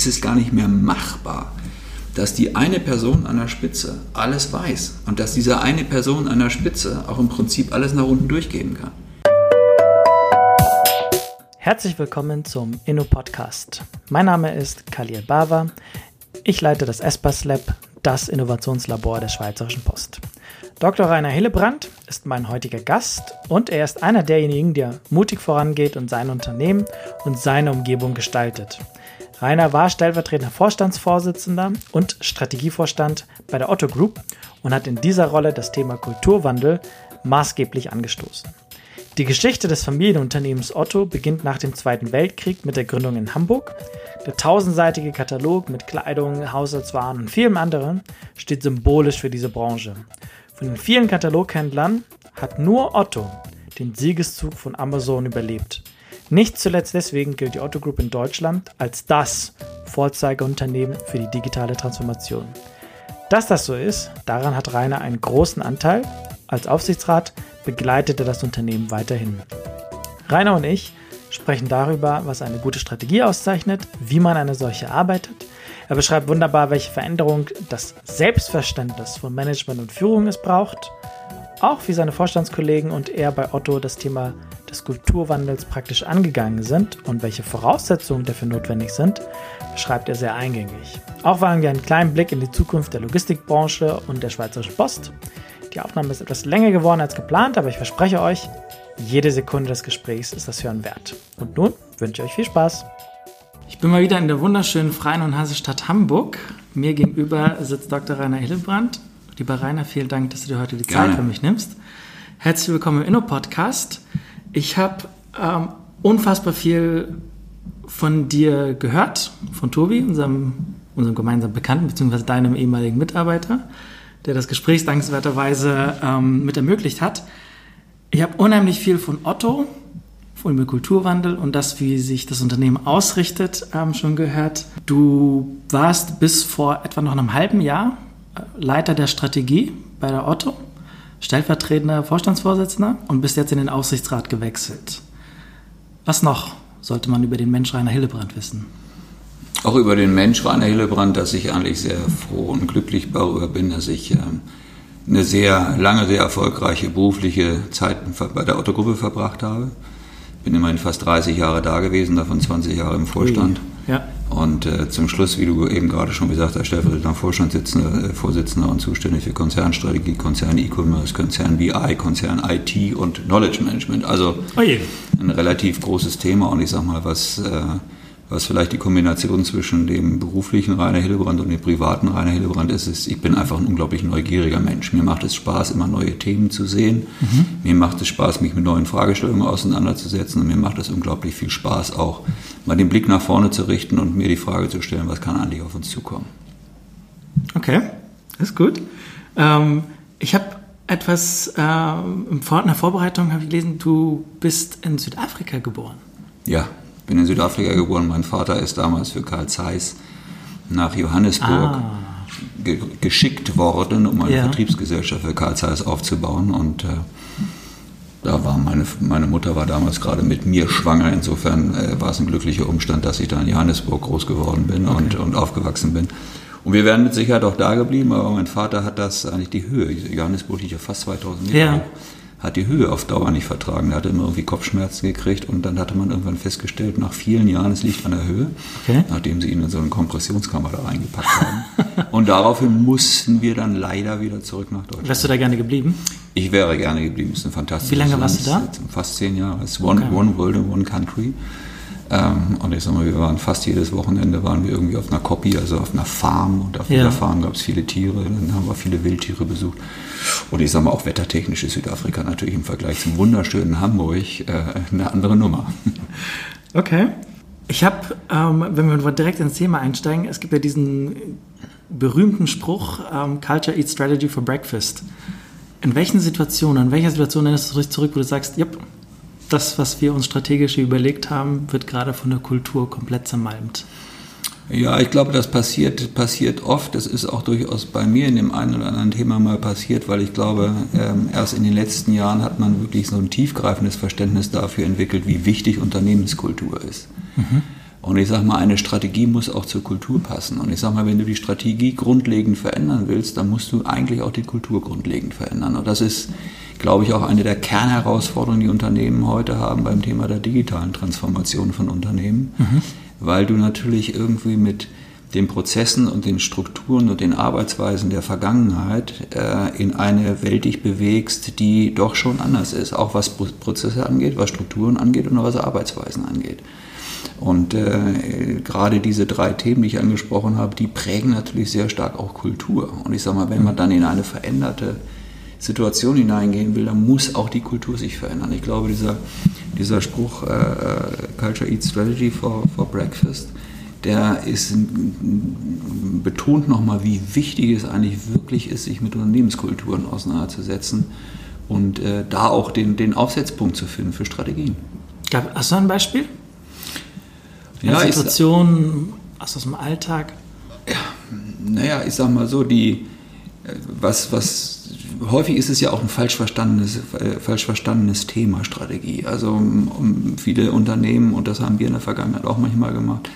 ist es gar nicht mehr machbar, dass die eine Person an der Spitze alles weiß und dass diese eine Person an der Spitze auch im Prinzip alles nach unten durchgeben kann. Herzlich willkommen zum Inno-Podcast. Mein Name ist Khalil Bava. Ich leite das ESPAS Lab, das Innovationslabor der Schweizerischen Post. Dr. Rainer Hillebrand ist mein heutiger Gast und er ist einer derjenigen, der mutig vorangeht und sein Unternehmen und seine Umgebung gestaltet. Rainer war stellvertretender Vorstandsvorsitzender und Strategievorstand bei der Otto Group und hat in dieser Rolle das Thema Kulturwandel maßgeblich angestoßen. Die Geschichte des Familienunternehmens Otto beginnt nach dem Zweiten Weltkrieg mit der Gründung in Hamburg. Der tausendseitige Katalog mit Kleidung, Haushaltswaren und vielem anderen steht symbolisch für diese Branche. Von den vielen Kataloghändlern hat nur Otto den Siegeszug von Amazon überlebt. Nicht zuletzt deswegen gilt die Otto Group in Deutschland als das Vorzeigeunternehmen für die digitale Transformation. Dass das so ist, daran hat Rainer einen großen Anteil. Als Aufsichtsrat begleitet er das Unternehmen weiterhin. Rainer und ich sprechen darüber, was eine gute Strategie auszeichnet, wie man eine solche arbeitet. Er beschreibt wunderbar, welche Veränderung das Selbstverständnis von Management und Führung es braucht. Auch wie seine Vorstandskollegen und er bei Otto das Thema des Kulturwandels praktisch angegangen sind und welche Voraussetzungen dafür notwendig sind, beschreibt er sehr eingängig. Auch wagen wir einen kleinen Blick in die Zukunft der Logistikbranche und der Schweizerischen Post. Die Aufnahme ist etwas länger geworden als geplant, aber ich verspreche euch, jede Sekunde des Gesprächs ist das Hören wert. Und nun wünsche ich euch viel Spaß. Ich bin mal wieder in der wunderschönen Freien und Hansestadt Hamburg. Mir gegenüber sitzt Dr. Rainer Hillebrand. Lieber Rainer, vielen Dank, dass du dir heute die Gerne. Zeit für mich nimmst. Herzlich willkommen im Inno-Podcast. Ich habe ähm, unfassbar viel von dir gehört, von Tobi, unserem, unserem gemeinsamen Bekannten, beziehungsweise deinem ehemaligen Mitarbeiter, der das Gespräch dankenswerterweise ähm, mit ermöglicht hat. Ich habe unheimlich viel von Otto, von dem Kulturwandel und das, wie sich das Unternehmen ausrichtet, ähm, schon gehört. Du warst bis vor etwa noch einem halben Jahr äh, Leiter der Strategie bei der Otto stellvertretender Vorstandsvorsitzender und bist jetzt in den Aufsichtsrat gewechselt. Was noch sollte man über den Mensch Rainer Hillebrand wissen? Auch über den Mensch Rainer Hillebrand, dass ich eigentlich sehr froh und glücklich darüber bin, dass ich ähm, eine sehr lange, sehr erfolgreiche berufliche Zeit bei der Otto-Gruppe verbracht habe. Bin immerhin fast 30 Jahre da gewesen, davon 20 Jahre im Vorstand. Ja. Und äh, zum Schluss, wie du eben gerade schon gesagt hast, stellvertretender Vorstandsvorsitzender äh, Vorsitzender und zuständig für Konzernstrategie, Konzern E-Commerce, Konzern BI, Konzern IT und Knowledge Management. Also oh ein relativ großes Thema und ich sag mal, was äh, was vielleicht die Kombination zwischen dem beruflichen Rainer Hillebrand und dem privaten Rainer Hillebrand ist, ist, ich bin einfach ein unglaublich neugieriger Mensch. Mir macht es Spaß, immer neue Themen zu sehen. Mhm. Mir macht es Spaß, mich mit neuen Fragestellungen auseinanderzusetzen und mir macht es unglaublich viel Spaß, auch mal den Blick nach vorne zu richten und mir die Frage zu stellen, was kann eigentlich auf uns zukommen. Okay, ist gut. Ähm, ich habe etwas äh, in der Vorbereitung habe ich gelesen, du bist in Südafrika geboren. Ja, bin in Südafrika geboren. Mein Vater ist damals für Karl Zeiss nach Johannesburg ah. ge geschickt worden, um eine ja. Vertriebsgesellschaft für Karl Zeiss aufzubauen. Und äh, da war meine, meine Mutter war damals gerade mit mir schwanger. Insofern äh, war es ein glücklicher Umstand, dass ich da in Johannesburg groß geworden bin okay. und, und aufgewachsen bin. Und wir wären mit Sicherheit auch da geblieben, aber mein Vater hat das eigentlich die Höhe. Johannesburg liegt ja fast 2000 Meter ja. hoch hat die Höhe auf Dauer nicht vertragen. Er hatte immer irgendwie Kopfschmerzen gekriegt und dann hatte man irgendwann festgestellt, nach vielen Jahren, es liegt an der Höhe, okay. nachdem sie ihn in so eine Kompressionskammer da reingepackt haben. und daraufhin mussten wir dann leider wieder zurück nach Deutschland. Wärst du da gerne geblieben? Ich wäre gerne geblieben. Es ist ein fantastisches Wie lange warst du da? Fast zehn Jahre. Es ist one, okay. one World and One Country. Ähm, und ich sag mal, wir waren fast jedes Wochenende waren wir irgendwie auf einer Copy, also auf einer Farm. Und auf ja. dieser Farm gab es viele Tiere. Dann haben wir viele Wildtiere besucht. Und ich sag mal, auch wettertechnisch ist Südafrika natürlich im Vergleich zum wunderschönen Hamburg äh, eine andere Nummer. Okay. Ich habe, ähm, wenn wir direkt ins Thema einsteigen, es gibt ja diesen berühmten Spruch, ähm, Culture Eats Strategy for Breakfast. In welchen Situationen, in welcher Situation erinnerst du dich zurück, wo du sagst, yep, das, was wir uns strategisch überlegt haben, wird gerade von der Kultur komplett zermalmt. Ja, ich glaube, das passiert, passiert oft. Das ist auch durchaus bei mir in dem einen oder anderen Thema mal passiert, weil ich glaube, ähm, erst in den letzten Jahren hat man wirklich so ein tiefgreifendes Verständnis dafür entwickelt, wie wichtig Unternehmenskultur ist. Mhm. Und ich sage mal, eine Strategie muss auch zur Kultur passen. Und ich sage mal, wenn du die Strategie grundlegend verändern willst, dann musst du eigentlich auch die Kultur grundlegend verändern. Und das ist, glaube ich, auch eine der Kernherausforderungen, die Unternehmen heute haben beim Thema der digitalen Transformation von Unternehmen, mhm. weil du natürlich irgendwie mit den Prozessen und den Strukturen und den Arbeitsweisen der Vergangenheit äh, in eine Welt dich bewegst, die doch schon anders ist, auch was Prozesse angeht, was Strukturen angeht und was Arbeitsweisen angeht. Und äh, gerade diese drei Themen, die ich angesprochen habe, die prägen natürlich sehr stark auch Kultur. Und ich sage mal, wenn man dann in eine veränderte Situation hineingehen will, dann muss auch die Kultur sich verändern. Ich glaube, dieser, dieser Spruch äh, äh Culture Eats Strategy for, for Breakfast, der ist, betont nochmal, wie wichtig es eigentlich wirklich ist, sich mit Unternehmenskulturen auseinanderzusetzen und äh, da auch den, den Aufsetzpunkt zu finden für Strategien. Hast du ein Beispiel? Eine ja, Situation aus dem Alltag? Ja, naja, ich sag mal so, die, äh, was, was häufig ist es ja auch ein falsch verstandenes, äh, falsch verstandenes Thema, Strategie. Also um, viele Unternehmen, und das haben wir in der Vergangenheit auch manchmal gemacht,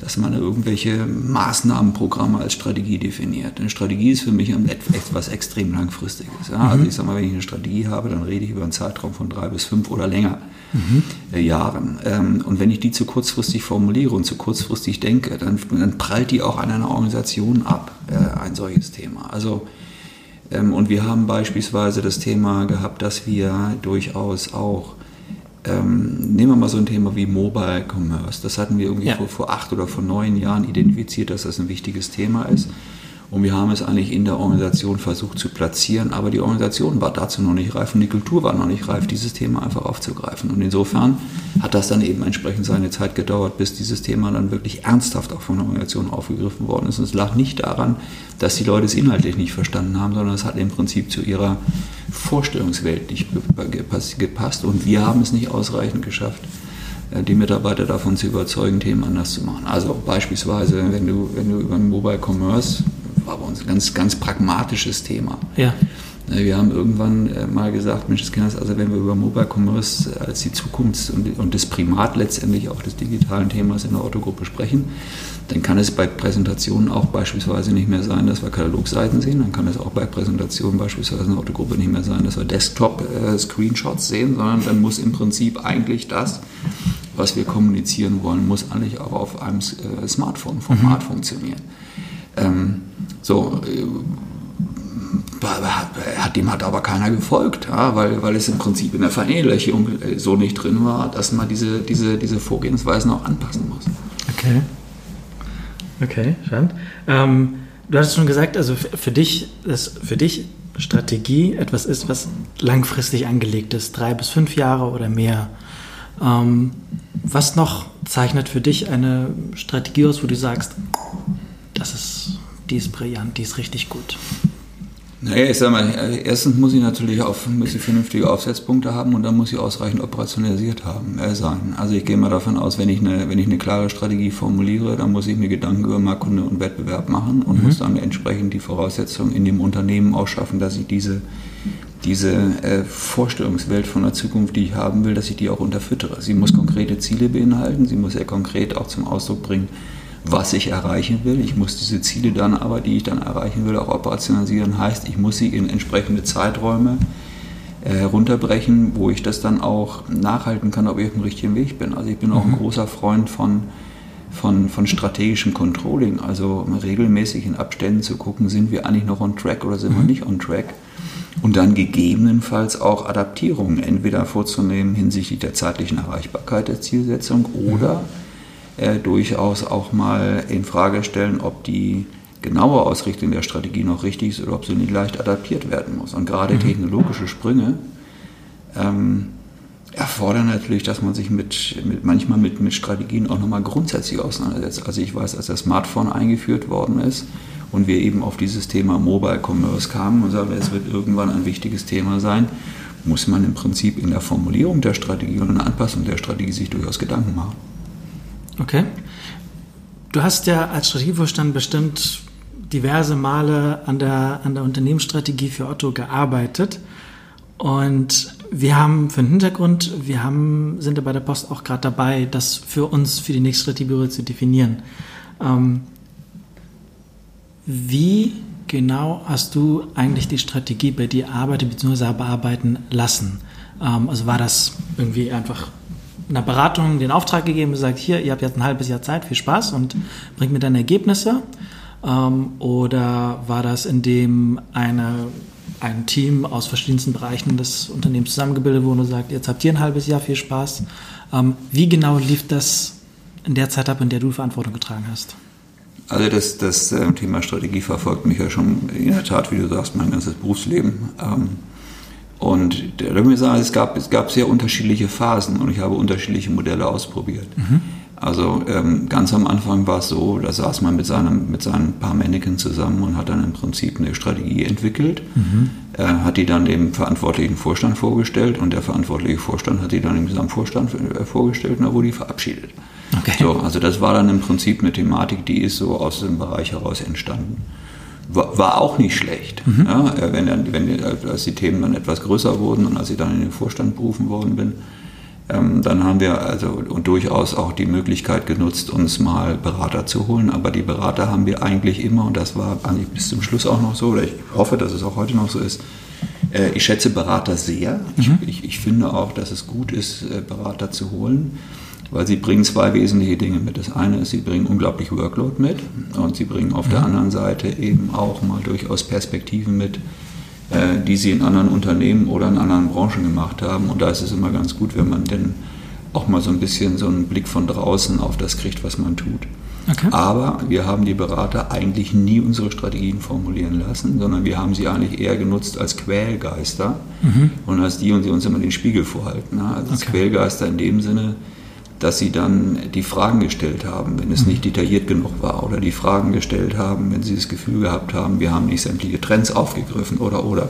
dass man irgendwelche Maßnahmenprogramme als Strategie definiert. Eine Strategie ist für mich etwas extrem Langfristiges. Ja? Also mhm. ich sage mal, wenn ich eine Strategie habe, dann rede ich über einen Zeitraum von drei bis fünf oder länger mhm. Äh, Jahren. Ähm, und wenn ich die zu kurzfristig formuliere und zu kurzfristig denke, dann, dann prallt die auch an einer Organisation ab, äh, ein solches Thema. Also ähm, und wir haben beispielsweise das Thema gehabt, dass wir durchaus auch ähm, nehmen wir mal so ein Thema wie Mobile Commerce. Das hatten wir irgendwie ja. vor, vor, acht oder vor neun Jahren identifiziert, dass das ein wichtiges Thema ist. Und wir haben es eigentlich in der Organisation versucht zu platzieren, aber die Organisation war dazu noch nicht reif und die Kultur war noch nicht reif, dieses Thema einfach aufzugreifen. Und insofern hat das dann eben entsprechend seine Zeit gedauert, bis dieses Thema dann wirklich ernsthaft auch von der Organisation aufgegriffen worden ist. Und es lag nicht daran, dass die Leute es inhaltlich nicht verstanden haben, sondern es hat im Prinzip zu ihrer Vorstellungswelt nicht gepasst. Und wir haben es nicht ausreichend geschafft, äh, die Mitarbeiter davon zu überzeugen, Themen anders zu machen. Also beispielsweise, wenn du, wenn du über Mobile Commerce war bei uns ein ganz, ganz pragmatisches Thema. Ja. Äh, wir haben irgendwann äh, mal gesagt, Mensch, das also wenn wir über Mobile Commerce als die Zukunft und, und das Primat letztendlich auch des digitalen Themas in der Autogruppe sprechen, dann kann es bei Präsentationen auch beispielsweise nicht mehr sein, dass wir Katalogseiten sehen. Dann kann es auch bei Präsentationen beispielsweise in der Autogruppe nicht mehr sein, dass wir Desktop-Screenshots sehen, sondern dann muss im Prinzip eigentlich das, was wir kommunizieren wollen, muss eigentlich auch auf einem äh, Smartphone-Format mhm. funktionieren. Ähm, so, äh, hat, dem hat aber keiner gefolgt, ja, weil, weil es im Prinzip in der Vereinheitlichung so nicht drin war, dass man diese, diese, diese Vorgehensweisen auch anpassen muss. Okay. Okay, spannend. Ähm, du hattest schon gesagt, also für dich, dass für dich Strategie etwas ist, was langfristig angelegt ist, drei bis fünf Jahre oder mehr. Ähm, was noch zeichnet für dich eine Strategie aus, wo du sagst, das ist, die ist brillant, die ist richtig gut? Naja, ich sag mal, erstens muss ich natürlich auf, muss ich vernünftige Aufsetzpunkte haben und dann muss ich ausreichend operationalisiert haben, äh, sein. Also ich gehe mal davon aus, wenn ich, eine, wenn ich eine klare Strategie formuliere, dann muss ich mir Gedanken über Marktkunde und Wettbewerb machen und mhm. muss dann entsprechend die Voraussetzungen in dem Unternehmen auch schaffen, dass ich diese, diese äh, Vorstellungswelt von der Zukunft, die ich haben will, dass ich die auch unterfüttere. Sie muss konkrete Ziele beinhalten, sie muss sehr konkret auch zum Ausdruck bringen, was ich erreichen will. Ich muss diese Ziele dann aber, die ich dann erreichen will, auch operationalisieren. Heißt, ich muss sie in entsprechende Zeiträume äh, runterbrechen, wo ich das dann auch nachhalten kann, ob ich auf dem richtigen Weg bin. Also ich bin auch ein mhm. großer Freund von, von, von strategischem Controlling, also regelmäßig in Abständen zu gucken, sind wir eigentlich noch on track oder sind mhm. wir nicht on track. Und dann gegebenenfalls auch Adaptierungen entweder vorzunehmen hinsichtlich der zeitlichen Erreichbarkeit der Zielsetzung oder mhm äh, durchaus auch mal in Frage stellen, ob die genaue Ausrichtung der Strategie noch richtig ist oder ob sie nicht leicht adaptiert werden muss. Und gerade mhm. technologische Sprünge ähm, erfordern natürlich, dass man sich mit, mit manchmal mit, mit Strategien auch nochmal grundsätzlich auseinandersetzt. Also ich weiß, als das Smartphone eingeführt worden ist und wir eben auf dieses Thema Mobile Commerce kamen und sagen, es wird irgendwann ein wichtiges Thema sein, muss man im Prinzip in der Formulierung der Strategie und in der Anpassung der Strategie sich durchaus Gedanken machen. Okay. Du hast ja als Strategievorstand bestimmt diverse Male an der, an der Unternehmensstrategie für Otto gearbeitet. Und wir haben für den Hintergrund, wir haben, sind ja bei der Post auch gerade dabei, das für uns, für die nächste Strategie zu definieren. Ähm, wie genau hast du eigentlich die Strategie bei dir arbeitet bzw. bearbeiten lassen? Ähm, also war das irgendwie einfach einer Beratung den Auftrag gegeben und gesagt, hier, ihr habt jetzt ein halbes Jahr Zeit, viel Spaß und bringt mir dann Ergebnisse? Ähm, oder war das, indem eine, ein Team aus verschiedensten Bereichen des Unternehmens zusammengebildet wurde und sagt, jetzt habt ihr ein halbes Jahr, viel Spaß? Ähm, wie genau lief das in der Zeit ab, in der du Verantwortung getragen hast? Also das, das äh, Thema Strategie verfolgt mich ja schon in der Tat, wie du sagst, mein ganzes Berufsleben. Ähm, und da würde ich sagen, es gab, es gab sehr unterschiedliche Phasen und ich habe unterschiedliche Modelle ausprobiert. Mhm. Also ähm, ganz am Anfang war es so, da saß man mit seinem, mit seinen paar Mannequin zusammen und hat dann im Prinzip eine Strategie entwickelt, mhm. äh, hat die dann dem verantwortlichen Vorstand vorgestellt und der verantwortliche Vorstand hat die dann dem Gesamtvorstand äh, vorgestellt und da wurde die verabschiedet. Okay. So, also das war dann im Prinzip eine Thematik, die ist so aus dem Bereich heraus entstanden. War, war auch nicht schlecht, mhm. ja, äh, wenn, wenn, als die Themen dann etwas größer wurden und als ich dann in den Vorstand berufen worden bin ähm, dann haben wir also und durchaus auch die Möglichkeit genutzt, uns mal Berater zu holen. Aber die Berater haben wir eigentlich immer, und das war eigentlich bis zum Schluss auch noch so, oder ich hoffe, dass es auch heute noch so ist, äh, ich schätze Berater sehr. Mhm. Ich, ich, ich, finde auch, dass es gut ist, äh, Berater zu holen, weil sie bringen zwei wesentliche Dinge mit. Das eine ist, sie bringen unglaublich Workload mit und sie bringen auf der anderen Seite eben auch mal durchaus Perspektiven mit, äh, die sie in anderen Unternehmen oder in anderen Branchen gemacht haben. Und da ist es immer ganz gut, wenn man denn auch mal so ein bisschen so einen Blick von draußen auf das kriegt, was man tut. Okay. Aber wir haben die Berater eigentlich nie unsere Strategien formulieren lassen, sondern wir haben sie eigentlich eher genutzt als Quälgeister mhm. und als die, und die uns immer den Spiegel vorhalten. Also okay. als Quälgeister in dem Sinne, dass sie dann die Fragen gestellt haben, wenn es mhm. nicht detailliert genug war, oder die Fragen gestellt haben, wenn sie das Gefühl gehabt haben, wir haben nicht sämtliche Trends aufgegriffen oder oder.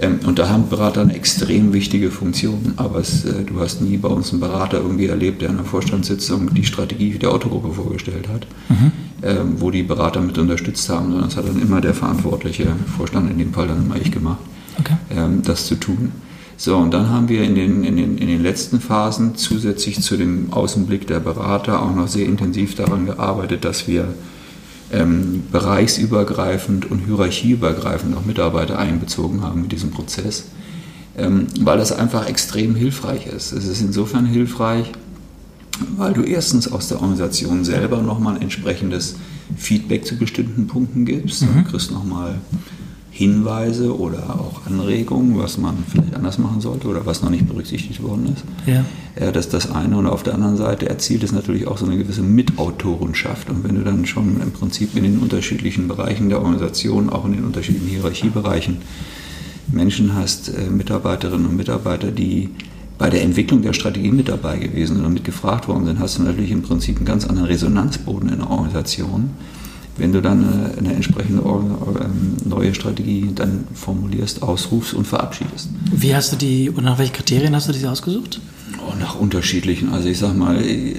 Ähm, und da haben Berater eine extrem wichtige Funktion, aber es, äh, du hast nie bei uns einen Berater irgendwie erlebt, der in einer Vorstandssitzung die Strategie der Autogruppe vorgestellt hat, mhm. ähm, wo die Berater mit unterstützt haben, sondern es hat dann immer der verantwortliche Vorstand, in dem Fall dann immer ich gemacht, okay. ähm, das zu tun. So, und dann haben wir in den, in, den, in den letzten Phasen zusätzlich zu dem Außenblick der Berater auch noch sehr intensiv daran gearbeitet, dass wir ähm, bereichsübergreifend und hierarchieübergreifend auch Mitarbeiter einbezogen haben in diesem Prozess, ähm, weil das einfach extrem hilfreich ist. Es ist insofern hilfreich, weil du erstens aus der Organisation selber nochmal ein entsprechendes Feedback zu bestimmten Punkten gibst. Mhm. Du kriegst nochmal Hinweise oder auch Anregungen, was man vielleicht anders machen sollte oder was noch nicht berücksichtigt worden ist. Ja. ja. Das ist das eine. Und auf der anderen Seite erzielt es natürlich auch so eine gewisse Mitautorenschaft. Und wenn du dann schon im Prinzip in den unterschiedlichen Bereichen der Organisation, auch in den unterschiedlichen Hierarchiebereichen, Menschen hast, äh, Mitarbeiterinnen und Mitarbeiter, die bei der Entwicklung der Strategie mit dabei gewesen sind und mitgefragt worden sind, hast du natürlich im Prinzip einen ganz anderen Resonanzboden in der Organisation wenn du dann eine, eine entsprechende ähm, neue Strategie dann formulierst, ausrufst und verabschiedest. Wie hast du die, und nach welchen Kriterien hast du diese ausgesucht? Oh, nach unterschiedlichen. Also ich sag mal, äh,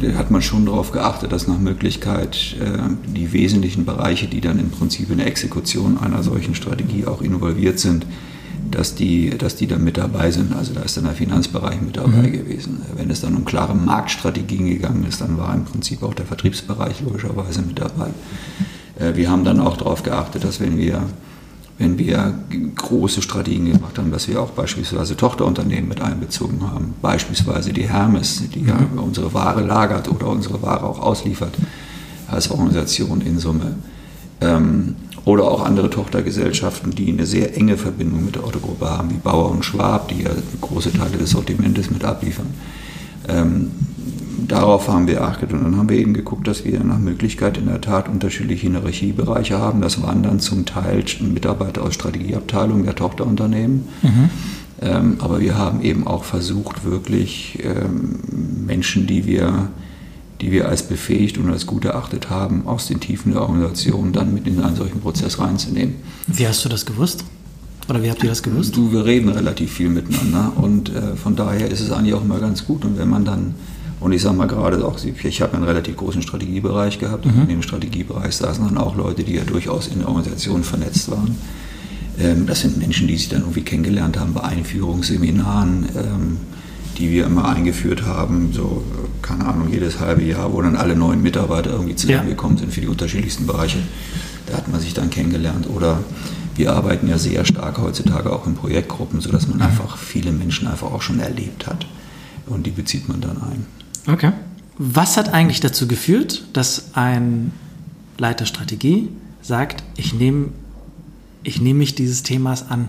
da hat man schon darauf geachtet, dass nach Möglichkeit äh, die wesentlichen Bereiche, die dann im Prinzip in der Exekution einer solchen Strategie auch involviert sind, dass die, dass die dann mit dabei sind. Also da ist dann der Finanzbereich mit dabei mhm. gewesen. Wenn es dann um klare Marktstrategien gegangen ist, dann war im Prinzip auch der Vertriebsbereich logischerweise mit dabei. Äh, wir haben dann auch darauf geachtet, dass wenn wir, wenn wir große Strategien gemacht haben, dass wir auch beispielsweise Tochterunternehmen mit einbezogen haben. Beispielsweise die Hermes, die ja mhm. unsere Ware lagert oder unsere Ware auch ausliefert als Organisation in Summe. Ähm, oder auch andere Tochtergesellschaften, die eine sehr enge Verbindung mit der Autogruppe haben, wie Bauer und Schwab, die ja große Teile des Sortimentes mit abliefern. Ähm, darauf haben wir geachtet und dann haben wir eben geguckt, dass wir nach Möglichkeit in der Tat unterschiedliche Hierarchiebereiche haben. Das waren dann zum Teil Mitarbeiter aus Strategieabteilungen der Tochterunternehmen. Mhm. Ähm, aber wir haben eben auch versucht, wirklich ähm, Menschen, die wir die wir als befähigt und als gut erachtet haben, aus den Tiefen der Organisation dann mit in einen solchen Prozess reinzunehmen. Wie hast du das gewusst? Oder wie habt ihr das gewusst? Du, wir reden relativ viel miteinander und äh, von daher ist es eigentlich auch immer ganz gut. Und wenn man dann, und ich sage mal gerade auch, ich habe einen relativ großen Strategiebereich gehabt mhm. und in dem Strategiebereich saßen dann auch Leute, die ja durchaus in der Organisation vernetzt waren. Ähm, das sind Menschen, die sich dann irgendwie kennengelernt haben bei Einführungsseminaren, ähm, die wir immer eingeführt haben, so, keine Ahnung, jedes halbe Jahr, wo dann alle neuen Mitarbeiter irgendwie zusammengekommen ja. sind für die unterschiedlichsten Bereiche. Da hat man sich dann kennengelernt. Oder wir arbeiten ja sehr stark heutzutage auch in Projektgruppen, sodass man mhm. einfach viele Menschen einfach auch schon erlebt hat. Und die bezieht man dann ein. Okay. Was hat eigentlich dazu geführt, dass ein Leiter Strategie sagt, ich nehme ich nehme mich dieses Themas an.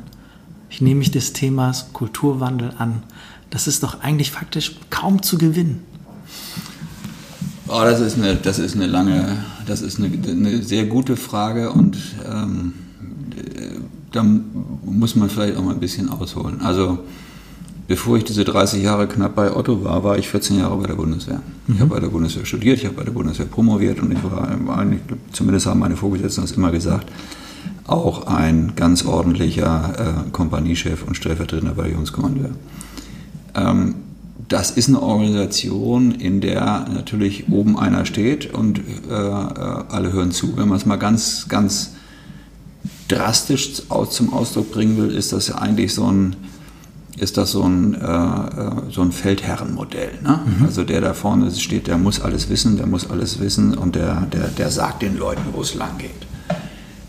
Ich nehme mich des Themas Kulturwandel an. Das ist doch eigentlich faktisch kaum zu gewinnen. Oh, das, ist eine, das ist eine lange, das ist eine, eine sehr gute Frage und ähm, da muss man vielleicht auch mal ein bisschen ausholen. Also bevor ich diese 30 Jahre knapp bei Otto war, war ich 14 Jahre bei der Bundeswehr. Mhm. Ich habe bei der Bundeswehr studiert, ich habe bei der Bundeswehr promoviert und ich war, eigentlich, zumindest haben meine Vorgesetzten das immer gesagt, auch ein ganz ordentlicher äh, Kompaniechef und stellvertretender Bataillonskommandeur. Ähm, das ist eine Organisation, in der natürlich oben einer steht und äh, äh alle hören zu. Wenn man es mal ganz, ganz drastisch zum Ausdruck bringen will, ist das ja eigentlich so ein, ist das so ein, äh, äh so ein Feldherrenmodell. Ne? Mhm. Also der da vorne steht, der muss alles wissen, der muss alles wissen und der, der, der sagt den Leuten, wo es lang geht.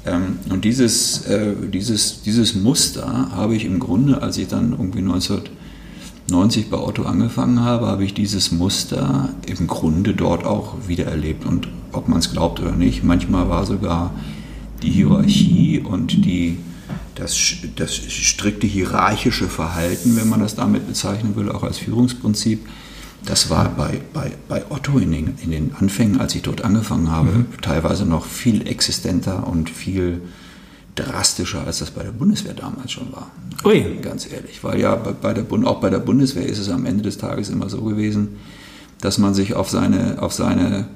Ähm, und dieses, äh, dieses, dieses Muster habe ich im Grunde, als ich dann irgendwie 1990 bei Otto angefangen habe, habe ich dieses Muster im Grunde dort auch wieder erlebt. Und ob man es glaubt oder nicht, manchmal war sogar die Hierarchie und die, das, das strikte hierarchische Verhalten, wenn man das damit bezeichnen will, auch als Führungsprinzip, das war bei, bei, bei Otto in den, in den Anfängen, als ich dort angefangen habe, mhm. teilweise noch viel existenter und viel drastischer, als das bei der Bundeswehr damals schon war. Ui. Ganz ehrlich. Weil ja bei der, auch bei der Bundeswehr ist es am Ende des Tages immer so gewesen, dass man sich auf seine, auf seine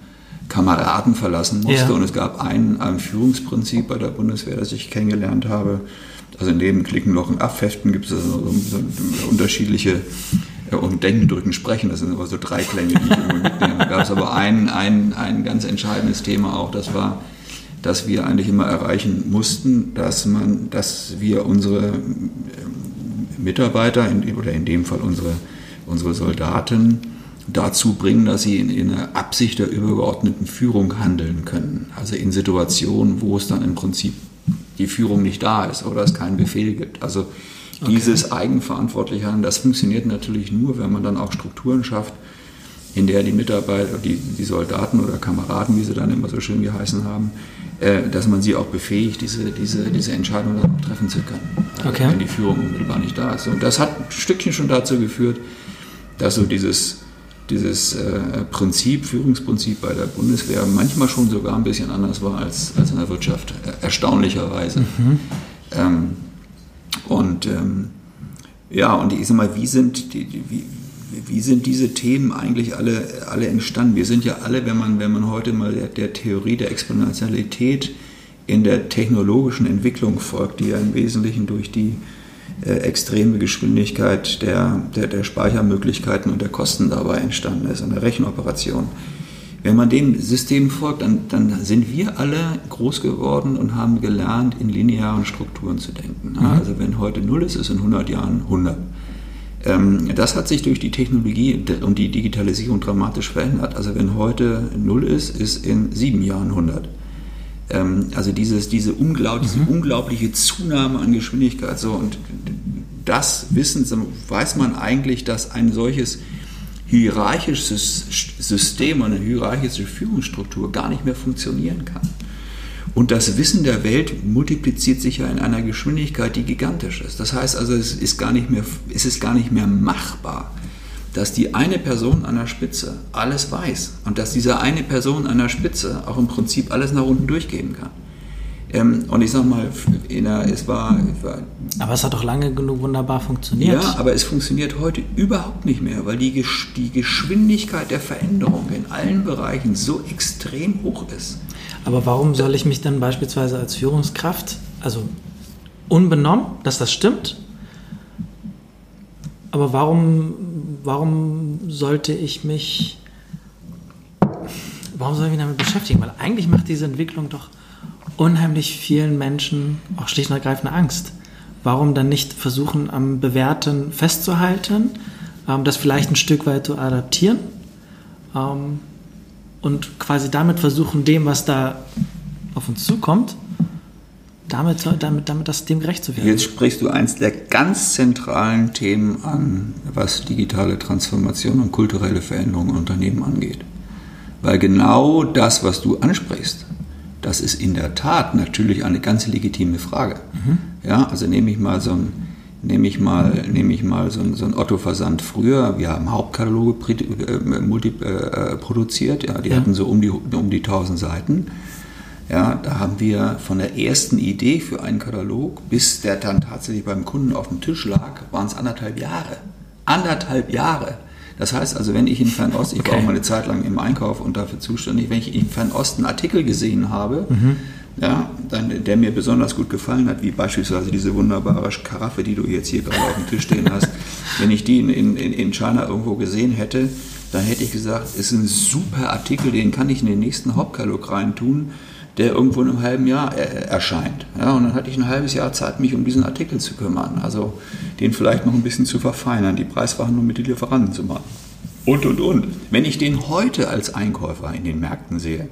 Kameraden verlassen musste. Ja. Und es gab ein, ein Führungsprinzip bei der Bundeswehr, das ich kennengelernt habe. Also neben Klickenlochen abfechten gibt es also so, so unterschiedliche und Denken, Drücken, Sprechen, das sind aber so drei Klänge, die ich immer mitnehme. Da gab es aber ein, ein, ein ganz entscheidendes Thema auch, das war, dass wir eigentlich immer erreichen mussten, dass, man, dass wir unsere ähm, Mitarbeiter in, oder in dem Fall unsere, unsere Soldaten dazu bringen, dass sie in, in einer Absicht der übergeordneten Führung handeln können. Also in Situationen, wo es dann im Prinzip die Führung nicht da ist oder es keinen Befehl gibt. Also Okay. Dieses eigenverantwortliche Handeln, das funktioniert natürlich nur, wenn man dann auch Strukturen schafft, in der die Mitarbeiter, die, die Soldaten oder Kameraden, wie sie dann immer so schön geheißen haben, äh, dass man sie auch befähigt, diese, diese, diese Entscheidung dann auch treffen zu können, okay. wenn die Führung unmittelbar nicht da ist. Und das hat ein Stückchen schon dazu geführt, dass so dieses, dieses äh, Prinzip, Führungsprinzip bei der Bundeswehr manchmal schon sogar ein bisschen anders war als, als in der Wirtschaft, äh, erstaunlicherweise. Mhm. Ähm, und ähm, ja, und ich sag mal, wie sind, die, wie, wie sind diese Themen eigentlich alle, alle entstanden? Wir sind ja alle, wenn man, wenn man heute mal der, der Theorie der Exponentialität in der technologischen Entwicklung folgt, die ja im Wesentlichen durch die äh, extreme Geschwindigkeit der, der, der Speichermöglichkeiten und der Kosten dabei entstanden ist, in der Rechenoperation. Wenn man dem System folgt, dann, dann sind wir alle groß geworden und haben gelernt, in linearen Strukturen zu denken. Mhm. Also wenn heute 0 ist, ist in 100 Jahren 100. Ähm, das hat sich durch die Technologie und die Digitalisierung dramatisch verändert. Also wenn heute 0 ist, ist in sieben Jahren 100 ähm, also dieses, diese, unglaub, diese mhm. unglaubliche Zunahme an Geschwindigkeit. So, und das Wissen weiß man eigentlich, dass ein solches hierarchisches System, eine hierarchische Führungsstruktur gar nicht mehr funktionieren kann. Und das Wissen der Welt multipliziert sich ja in einer Geschwindigkeit, die gigantisch ist. Das heißt also, es ist gar nicht mehr, es ist gar nicht mehr machbar, dass die eine Person an der Spitze alles weiß und dass diese eine Person an der Spitze auch im Prinzip alles nach unten durchgeben kann. Ähm, und ich sag mal, der, es, war, es war. Aber es hat doch lange genug wunderbar funktioniert. Ja, aber es funktioniert heute überhaupt nicht mehr, weil die, die Geschwindigkeit der Veränderung in allen Bereichen so extrem hoch ist. Aber warum soll ich mich dann beispielsweise als Führungskraft, also unbenommen, dass das stimmt, aber warum, warum sollte ich mich, warum soll ich mich damit beschäftigen? Weil eigentlich macht diese Entwicklung doch unheimlich vielen Menschen auch schlicht und ergreifend Angst. Warum dann nicht versuchen, am Bewährten festzuhalten, ähm, das vielleicht ein Stück weit zu adaptieren ähm, und quasi damit versuchen, dem, was da auf uns zukommt, damit, damit, damit das dem gerecht zu werden. Jetzt sprichst du eins der ganz zentralen Themen an, was digitale Transformation und kulturelle Veränderungen in Unternehmen angeht. Weil genau das, was du ansprichst, das ist in der Tat natürlich eine ganz legitime Frage. Mhm. Ja, also nehme ich mal so ein, nehme ich mal, nehme ich mal so ein, so ein Otto-Versand früher. Wir haben Hauptkataloge äh, multi, äh, produziert, ja, die ja. hatten so um die, um die 1000 Seiten. Ja, da haben wir von der ersten Idee für einen Katalog, bis der dann tatsächlich beim Kunden auf dem Tisch lag, waren es anderthalb Jahre. Anderthalb Jahre. Das heißt also, wenn ich in Fernost, ich okay. war auch mal eine Zeit lang im Einkauf und dafür zuständig, wenn ich in Fernost einen Artikel gesehen habe, mhm. Ja, dann, der mir besonders gut gefallen hat, wie beispielsweise diese wunderbare Karaffe, die du jetzt hier gerade auf dem Tisch stehen hast, wenn ich die in, in, in China irgendwo gesehen hätte, dann hätte ich gesagt, es ist ein super Artikel, den kann ich in den nächsten Hauptkatalog reintun der irgendwo in einem halben Jahr äh, erscheint. Ja, und dann hatte ich ein halbes Jahr Zeit, mich um diesen Artikel zu kümmern. Also den vielleicht noch ein bisschen zu verfeinern, die Preisverhandlung mit den Lieferanten zu machen. Und, und, und. Wenn ich den heute als Einkäufer in den Märkten sehe,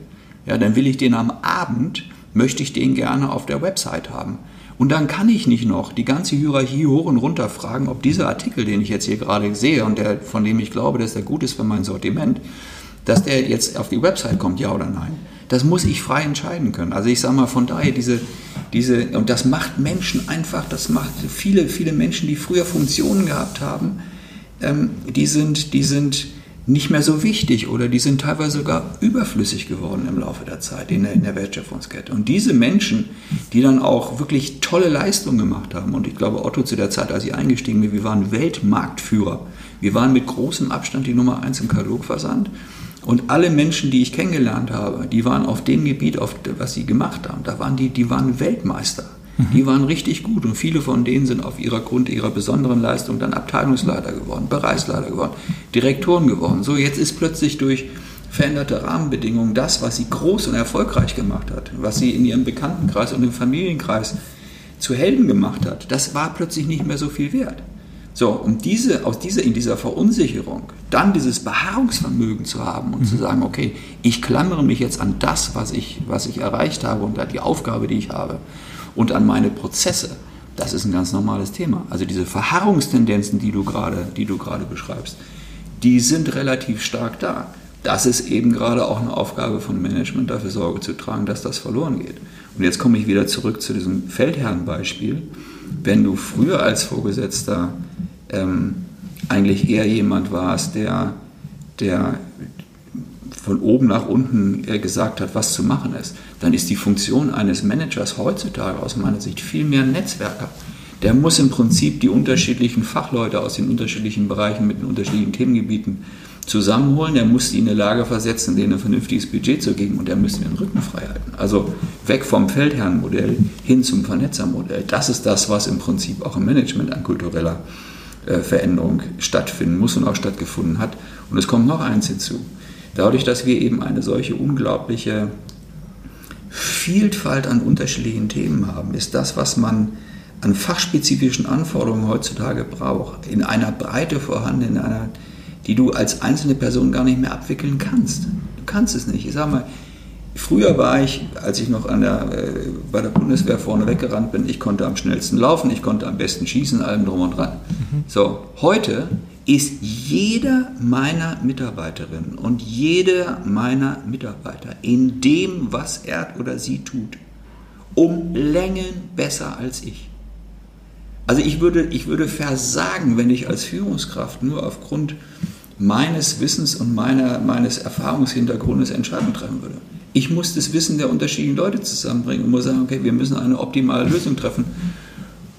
ja, dann will ich den am Abend, möchte ich den gerne auf der Website haben. Und dann kann ich nicht noch die ganze Hierarchie hoch und runter fragen, ob dieser Artikel, den ich jetzt hier gerade sehe und der, von dem ich glaube, dass er gut ist für mein Sortiment, dass der jetzt auf die Website kommt, ja oder nein. Das muss ich frei entscheiden können. Also ich sage mal, von daher diese, diese, und das macht Menschen einfach, das macht viele, viele Menschen, die früher Funktionen gehabt haben, ähm, die, sind, die sind nicht mehr so wichtig oder die sind teilweise sogar überflüssig geworden im Laufe der Zeit in der, in der Wertschöpfungskette. Und diese Menschen, die dann auch wirklich tolle Leistungen gemacht haben, und ich glaube, Otto zu der Zeit, als ich eingestiegen bin, wir waren Weltmarktführer. Wir waren mit großem Abstand die Nummer eins im Katalogversand. Und alle Menschen, die ich kennengelernt habe, die waren auf dem Gebiet, auf, was sie gemacht haben, da waren die, die waren Weltmeister. Mhm. Die waren richtig gut und viele von denen sind auf ihrer Grund ihrer besonderen Leistung dann Abteilungsleiter geworden, Bereichsleiter geworden, Direktoren geworden. So, jetzt ist plötzlich durch veränderte Rahmenbedingungen das, was sie groß und erfolgreich gemacht hat, was sie in ihrem Bekanntenkreis und im Familienkreis zu Helden gemacht hat, das war plötzlich nicht mehr so viel wert. So, um diese, aus dieser, in dieser Verunsicherung dann dieses Beharrungsvermögen zu haben und mhm. zu sagen, okay, ich klammere mich jetzt an das, was ich, was ich erreicht habe und an die Aufgabe, die ich habe und an meine Prozesse, das ist ein ganz normales Thema. Also diese Verharrungstendenzen, die du gerade, die du gerade beschreibst, die sind relativ stark da. Das ist eben gerade auch eine Aufgabe von Management, dafür Sorge zu tragen, dass das verloren geht. Und jetzt komme ich wieder zurück zu diesem Feldherrenbeispiel. Wenn du früher als Vorgesetzter ähm, eigentlich eher jemand warst, der, der von oben nach unten äh, gesagt hat, was zu machen ist, dann ist die Funktion eines Managers heutzutage aus meiner Sicht viel mehr Netzwerker. Der muss im Prinzip die unterschiedlichen Fachleute aus den unterschiedlichen Bereichen mit den unterschiedlichen Themengebieten zusammenholen. Der muss sie in eine Lage versetzen, denen ein vernünftiges Budget zu geben und der müsste den Rücken frei halten. Also weg vom Feldherrenmodell hin zum Vernetzermodell. Das ist das, was im Prinzip auch im Management an kultureller äh, Veränderung stattfinden muss und auch stattgefunden hat. Und es kommt noch eins hinzu. Dadurch, dass wir eben eine solche unglaubliche Vielfalt an unterschiedlichen Themen haben, ist das, was man an fachspezifischen Anforderungen heutzutage braucht, in einer Breite vorhanden, in einer, die du als einzelne Person gar nicht mehr abwickeln kannst. Du kannst es nicht. Ich sage mal, Früher war ich, als ich noch an der, äh, bei der Bundeswehr vorne weggerannt bin, ich konnte am schnellsten laufen, ich konnte am besten schießen, allem drum und dran. Mhm. So, heute ist jeder meiner Mitarbeiterinnen und jeder meiner Mitarbeiter in dem, was er oder sie tut, um Längen besser als ich. Also ich würde, ich würde versagen, wenn ich als Führungskraft nur aufgrund meines Wissens und meiner, meines Erfahrungshintergrundes Entscheidungen treffen würde. Ich muss das Wissen der unterschiedlichen Leute zusammenbringen und muss sagen, okay, wir müssen eine optimale Lösung treffen.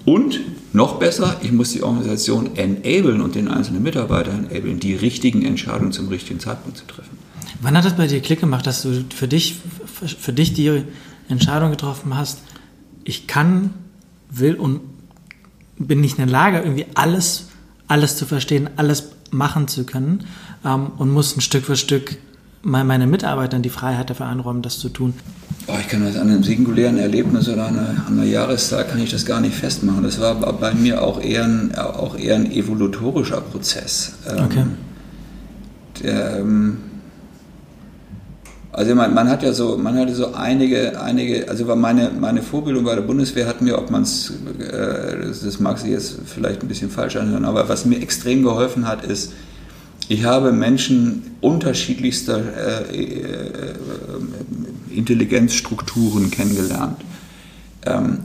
Und noch besser, ich muss die Organisation enablen und den einzelnen Mitarbeiter enablen, die richtigen Entscheidungen zum richtigen Zeitpunkt zu treffen. Wann hat das bei dir Klick gemacht, dass du für dich, für dich die Entscheidung getroffen hast, ich kann, will und bin nicht in der Lage, irgendwie alles, alles zu verstehen, alles machen zu können ähm, und muss ein Stück für Stück meine Mitarbeitern die Freiheit dafür einräumen, das zu tun. Oh, ich kann das an einem singulären Erlebnis oder an einer, an einer, Jahreszeit kann ich das gar nicht festmachen. Das war bei mir auch eher ein, auch eher ein evolutorischer Prozess. Ähm, okay. Der, ähm, also man, man, hat ja so, man hatte so einige, einige, also meine, meine Vorbildung bei der Bundeswehr hat mir, ob man es, äh, das, das, mag sich jetzt vielleicht ein bisschen falsch anhören, aber was mir extrem geholfen hat, ist, ich habe Menschen unterschiedlichster äh, äh, Intelligenzstrukturen kennengelernt. Ähm,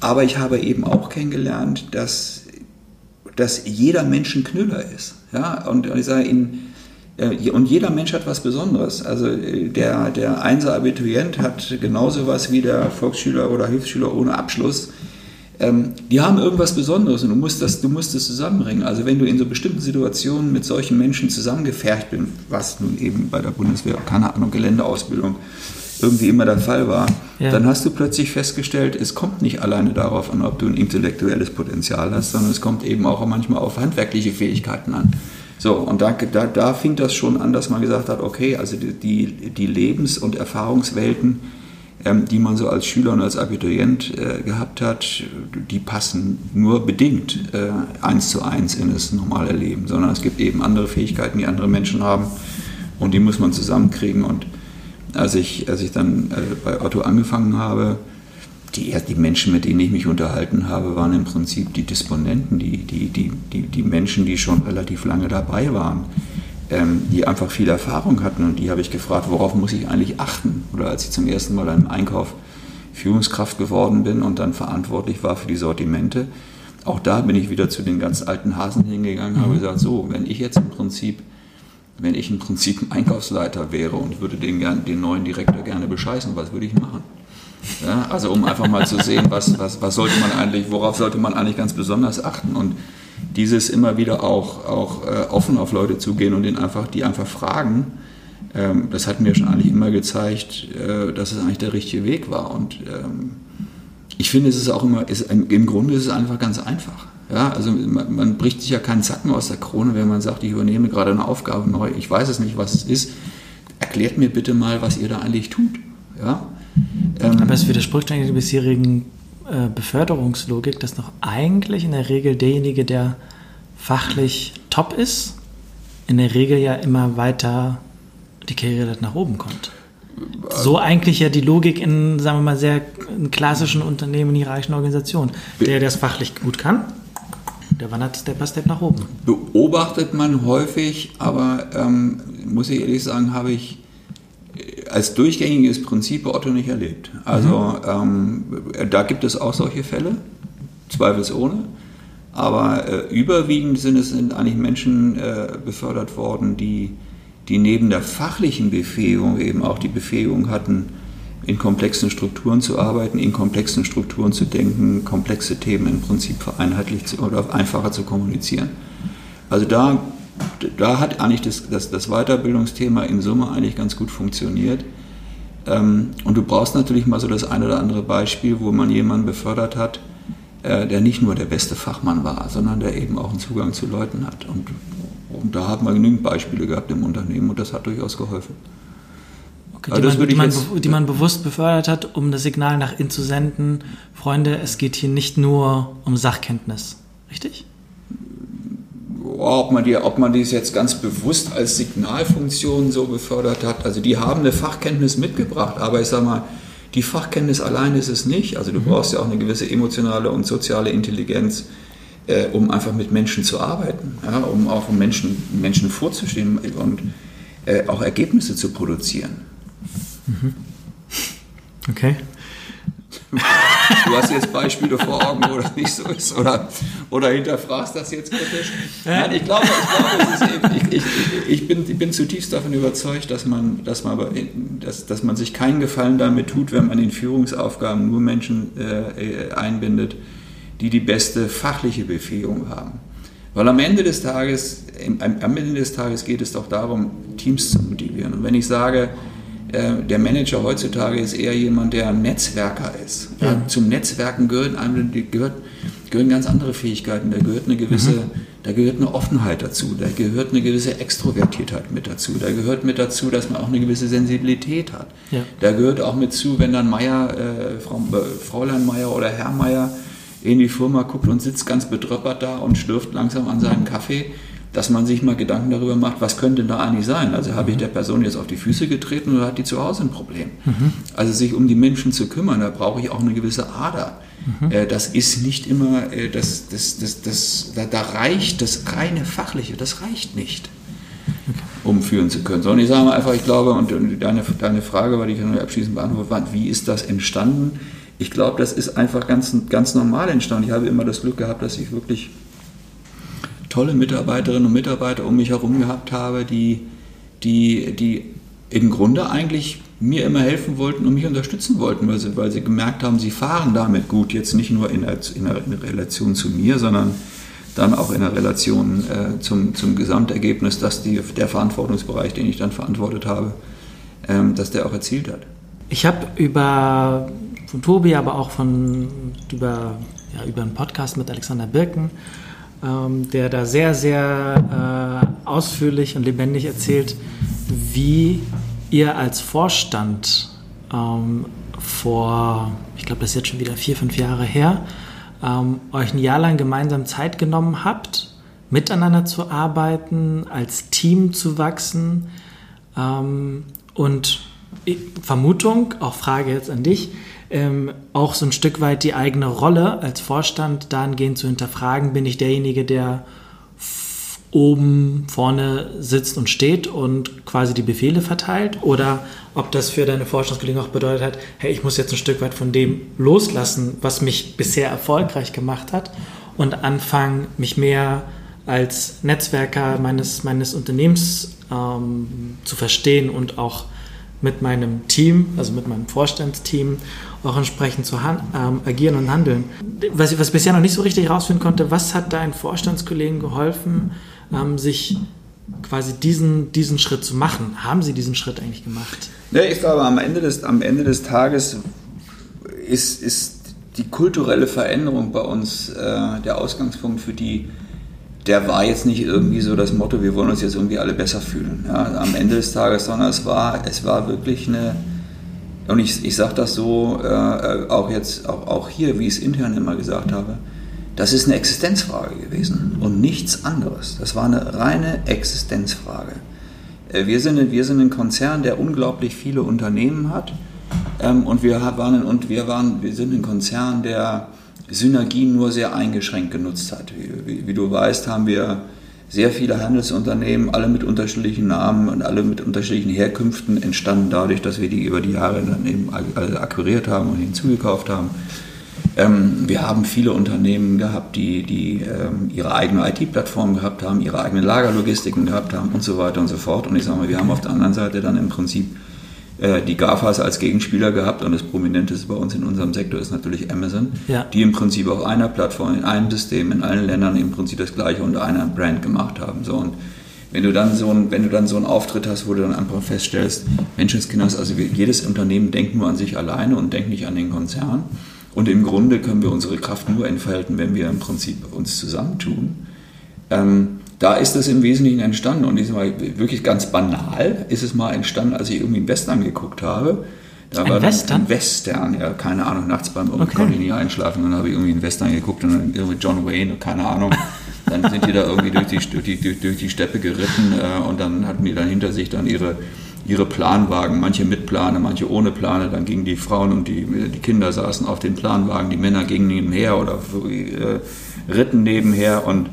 aber ich habe eben auch kennengelernt, dass, dass jeder Mensch ein Knüller ist. Ja? Und ich sage Ihnen, äh, und jeder Mensch hat was Besonderes. Also äh, der, der Einser-Abiturient hat genauso was wie der Volksschüler oder Hilfsschüler ohne Abschluss. Ähm, die haben irgendwas Besonderes und du musst, das, du musst das zusammenbringen. Also wenn du in so bestimmten Situationen mit solchen Menschen zusammengefercht bist, was nun eben bei der Bundeswehr, keine Ahnung, Geländeausbildung irgendwie immer der Fall war, ja. dann hast du plötzlich festgestellt, es kommt nicht alleine darauf an, ob du ein intellektuelles Potenzial hast, sondern es kommt eben auch manchmal auf handwerkliche Fähigkeiten an. So, und da, da, da fing das schon an, dass man gesagt hat, okay, also die, die Lebens- und Erfahrungswelten, ähm, die man so als Schüler und als Abiturient äh, gehabt hat, die passen nur bedingt äh, eins zu eins in das normale Leben, sondern es gibt eben andere Fähigkeiten, die andere Menschen haben und die muss man zusammenkriegen. Und als ich, als ich dann äh, bei Otto angefangen habe, die, die Menschen, mit denen ich mich unterhalten habe, waren im Prinzip die Disponenten, die, die, die, die, die Menschen, die schon relativ lange dabei waren, ähm, die einfach viel Erfahrung hatten. Und die habe ich gefragt, worauf muss ich eigentlich achten? Oder als ich zum ersten Mal im Einkauf Führungskraft geworden bin und dann verantwortlich war für die Sortimente, auch da bin ich wieder zu den ganz alten Hasen hingegangen und habe mhm. gesagt, so, wenn ich jetzt im Prinzip wenn ich im Prinzip ein Einkaufsleiter wäre und würde den, den neuen Direktor gerne bescheißen, was würde ich machen? Ja, also um einfach mal zu sehen, was, was, was sollte man eigentlich, worauf sollte man eigentlich ganz besonders achten und dieses immer wieder auch, auch äh, offen auf Leute zugehen und den einfach, die einfach fragen, ähm, das hat mir schon eigentlich immer gezeigt, äh, dass es eigentlich der richtige Weg war und ähm, ich finde, es ist auch immer, ist, im Grunde ist es einfach ganz einfach. Ja, also man, man, bricht sich ja keinen Zacken aus der Krone, wenn man sagt, ich übernehme gerade eine Aufgabe neu, ich weiß es nicht, was es ist. Erklärt mir bitte mal, was ihr da eigentlich tut. Ja? Ähm, Aber es widerspricht eigentlich der bisherigen äh, Beförderungslogik, dass doch eigentlich in der Regel derjenige, der fachlich top ist, in der Regel ja immer weiter die Karriere nach oben kommt. So eigentlich ja die Logik in, sagen wir mal, sehr klassischen Unternehmen, hierarchischen Organisationen. Der, der es fachlich gut kann, der wandert Step by Step nach oben. Beobachtet man häufig, aber ähm, muss ich ehrlich sagen, habe ich als durchgängiges Prinzip bei Otto nicht erlebt. Also mhm. ähm, da gibt es auch solche Fälle, zweifelsohne. Aber äh, überwiegend sind es sind eigentlich Menschen äh, befördert worden, die, die neben der fachlichen Befähigung eben auch die Befähigung hatten, in komplexen Strukturen zu arbeiten, in komplexen Strukturen zu denken, komplexe Themen im Prinzip vereinheitlich zu, oder einfacher zu kommunizieren. Also da da hat eigentlich das, das, das, Weiterbildungsthema in Summe eigentlich ganz gut funktioniert. Ähm, und du brauchst natürlich mal so das ein oder andere Beispiel, wo man jemanden befördert hat, äh, der nicht nur der beste Fachmann war, sondern der eben auch einen Zugang zu Leuten hat. Und, und da hat man genügend Beispiele gehabt im Unternehmen und das hat durchaus geholfen. Okay, die, man, die, man, die, man, bewusst befördert hat, um das Signal nach innen zu senden, Freunde, es geht hier nicht nur um Sachkenntnis, richtig? ob man, die, ob man dies jetzt ganz bewusst als Signalfunktion so befördert hat. Also die haben eine Fachkenntnis mitgebracht, aber ich sage mal, die Fachkenntnis allein ist es nicht. Also du mhm. brauchst ja auch eine gewisse emotionale und soziale Intelligenz, äh, um einfach mit Menschen zu arbeiten, ja, um auch Menschen, Menschen vorzustehen und äh, auch Ergebnisse zu produzieren. Mhm. Okay. Du hast jetzt Beispiele vor Augen, wo das nicht so ist, oder, oder hinterfragst das jetzt kritisch. Nein, ich glaube, ich, glaube eben, ich, ich, ich, bin, ich bin zutiefst davon überzeugt, dass man, dass, man, dass, dass man sich keinen Gefallen damit tut, wenn man in Führungsaufgaben nur Menschen äh, einbindet, die die beste fachliche Befähigung haben. Weil am Ende des Tages, am Ende des Tages geht es doch darum, Teams zu motivieren. Und wenn ich sage, äh, der Manager heutzutage ist eher jemand, der ein Netzwerker ist. Ja. Zum Netzwerken gehören, einem, gehört, gehören ganz andere Fähigkeiten. Da gehört eine gewisse, mhm. da gehört eine Offenheit dazu, da gehört eine gewisse Extrovertiertheit mit dazu, da gehört mit dazu, dass man auch eine gewisse Sensibilität hat. Ja. Da gehört auch mit zu, wenn dann Meier, äh, Frau, äh, Fräulein Meier oder Herr Meier in die Firma guckt und sitzt ganz betröppert da und schlürft langsam an seinem Kaffee, dass man sich mal Gedanken darüber macht, was könnte da eigentlich sein? Also habe ich mhm. der Person jetzt auf die Füße getreten oder hat die zu Hause ein Problem? Mhm. Also sich um die Menschen zu kümmern, da brauche ich auch eine gewisse Ader. Mhm. Äh, das ist nicht immer, äh, das, das, das, das, da, da reicht das reine Fachliche, das reicht nicht um führen zu können. Sondern ich sage mal einfach, ich glaube, und deine, deine Frage, weil ich ja nur abschließend beantwortet war, wie ist das entstanden? Ich glaube, das ist einfach ganz, ganz normal entstanden. Ich habe immer das Glück gehabt, dass ich wirklich tolle Mitarbeiterinnen und Mitarbeiter um mich herum gehabt habe, die, die, die im Grunde eigentlich mir immer helfen wollten und mich unterstützen wollten, weil sie, weil sie gemerkt haben, sie fahren damit gut, jetzt nicht nur in, in, einer, in Relation zu mir, sondern dann auch in der Relation äh, zum, zum Gesamtergebnis, dass die, der Verantwortungsbereich, den ich dann verantwortet habe, ähm, dass der auch erzielt hat. Ich habe über von Tobi, aber auch von über, ja, über einen Podcast mit Alexander Birken ähm, der da sehr, sehr äh, ausführlich und lebendig erzählt, wie ihr als Vorstand ähm, vor, ich glaube, das ist jetzt schon wieder vier, fünf Jahre her, ähm, euch ein Jahr lang gemeinsam Zeit genommen habt, miteinander zu arbeiten, als Team zu wachsen ähm, und Vermutung, auch Frage jetzt an dich, ähm, auch so ein Stück weit die eigene Rolle als Vorstand dahingehend zu hinterfragen, bin ich derjenige, der oben vorne sitzt und steht und quasi die Befehle verteilt? Oder ob das für deine Vorstandskollegen auch bedeutet hat, hey, ich muss jetzt ein Stück weit von dem loslassen, was mich bisher erfolgreich gemacht hat und anfangen, mich mehr als Netzwerker meines, meines Unternehmens ähm, zu verstehen und auch mit meinem Team, also mit meinem Vorstandsteam, auch entsprechend zu ähm, agieren und handeln. Was ich, was ich bisher noch nicht so richtig herausfinden konnte, was hat deinen Vorstandskollegen geholfen, ähm, sich quasi diesen, diesen Schritt zu machen? Haben sie diesen Schritt eigentlich gemacht? Ja, ich glaube, am Ende des, am Ende des Tages ist, ist die kulturelle Veränderung bei uns äh, der Ausgangspunkt für die der war jetzt nicht irgendwie so das Motto, wir wollen uns jetzt irgendwie alle besser fühlen ja, am Ende des Tages, sondern es war, es war wirklich eine, und ich, ich sage das so äh, auch jetzt, auch, auch hier, wie ich es intern immer gesagt habe, das ist eine Existenzfrage gewesen und nichts anderes. Das war eine reine Existenzfrage. Äh, wir, sind, wir sind ein Konzern, der unglaublich viele Unternehmen hat ähm, und, wir waren, und wir, waren, wir sind ein Konzern, der Synergien nur sehr eingeschränkt genutzt hat. Wie, wie, du weißt, haben wir sehr viele Handelsunternehmen, alle mit unterschiedlichen Namen und alle mit unterschiedlichen Herkünften, entstanden dadurch, dass wir die über die Jahre dann eben alle akquiriert haben und hinzugekauft haben. Ähm, wir haben viele Unternehmen gehabt, die, die ähm, ihre eigene IT-Plattform gehabt haben, ihre eigene Lagerlogistiken gehabt haben und so weiter und so fort. Und ich sage mal, wir haben auf der anderen Seite dann im Prinzip äh, die GAFAs als Gegenspieler gehabt und das Prominenteste bei uns in unserem Sektor ist natürlich Amazon, ja. die im Prinzip auf einer Plattform, in einem System, in allen Ländern im Prinzip das gleiche unter einer Brand gemacht haben. So, und wenn du dann so ein, wenn du dann so einen Auftritt hast, wo du dann einfach feststellst, Menschenskinders, also jedes Unternehmen denkt nur an sich alleine und denkt nicht an den Konzern. Und im Grunde können wir unsere Kraft nur entfalten, wenn wir im Prinzip uns zusammentun. Ähm, da ist das im Wesentlichen entstanden. Und ich mal, wirklich ganz banal ist es mal entstanden, als ich irgendwie einen Western geguckt habe. Da ein war Western? Ein Western, ja, keine Ahnung, nachts beim okay. konnte ich nie einschlafen. Dann habe ich irgendwie einen Western geguckt und dann irgendwie John Wayne, keine Ahnung. Dann sind die da irgendwie durch die, durch die, durch die Steppe geritten äh, und dann hatten die dann hinter sich dann ihre, ihre Planwagen, manche mit Plane, manche ohne Plane. Dann gingen die Frauen und die, die Kinder saßen auf den Planwagen, die Männer gingen nebenher oder äh, ritten nebenher und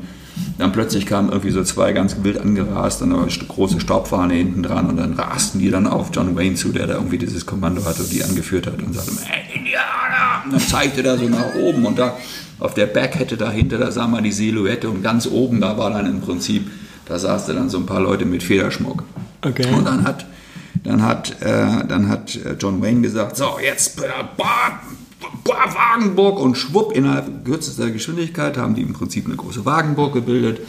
dann plötzlich kamen irgendwie so zwei ganz wild angerast, dann eine große Staubfahne hinten dran und dann rasten die dann auf John Wayne zu, der da irgendwie dieses Kommando hatte und die angeführt hat und sagte, hey, Indianer! Und dann zeigte er so nach oben und da auf der Backkette dahinter, da sah man die Silhouette und ganz oben, da war dann im Prinzip, da saßen dann so ein paar Leute mit Federschmuck. Okay. Und dann hat, dann hat, äh, dann hat äh, John Wayne gesagt, so, jetzt, äh, Wagenburg und schwupp, innerhalb kürzester Geschwindigkeit haben die im Prinzip eine große Wagenburg gebildet.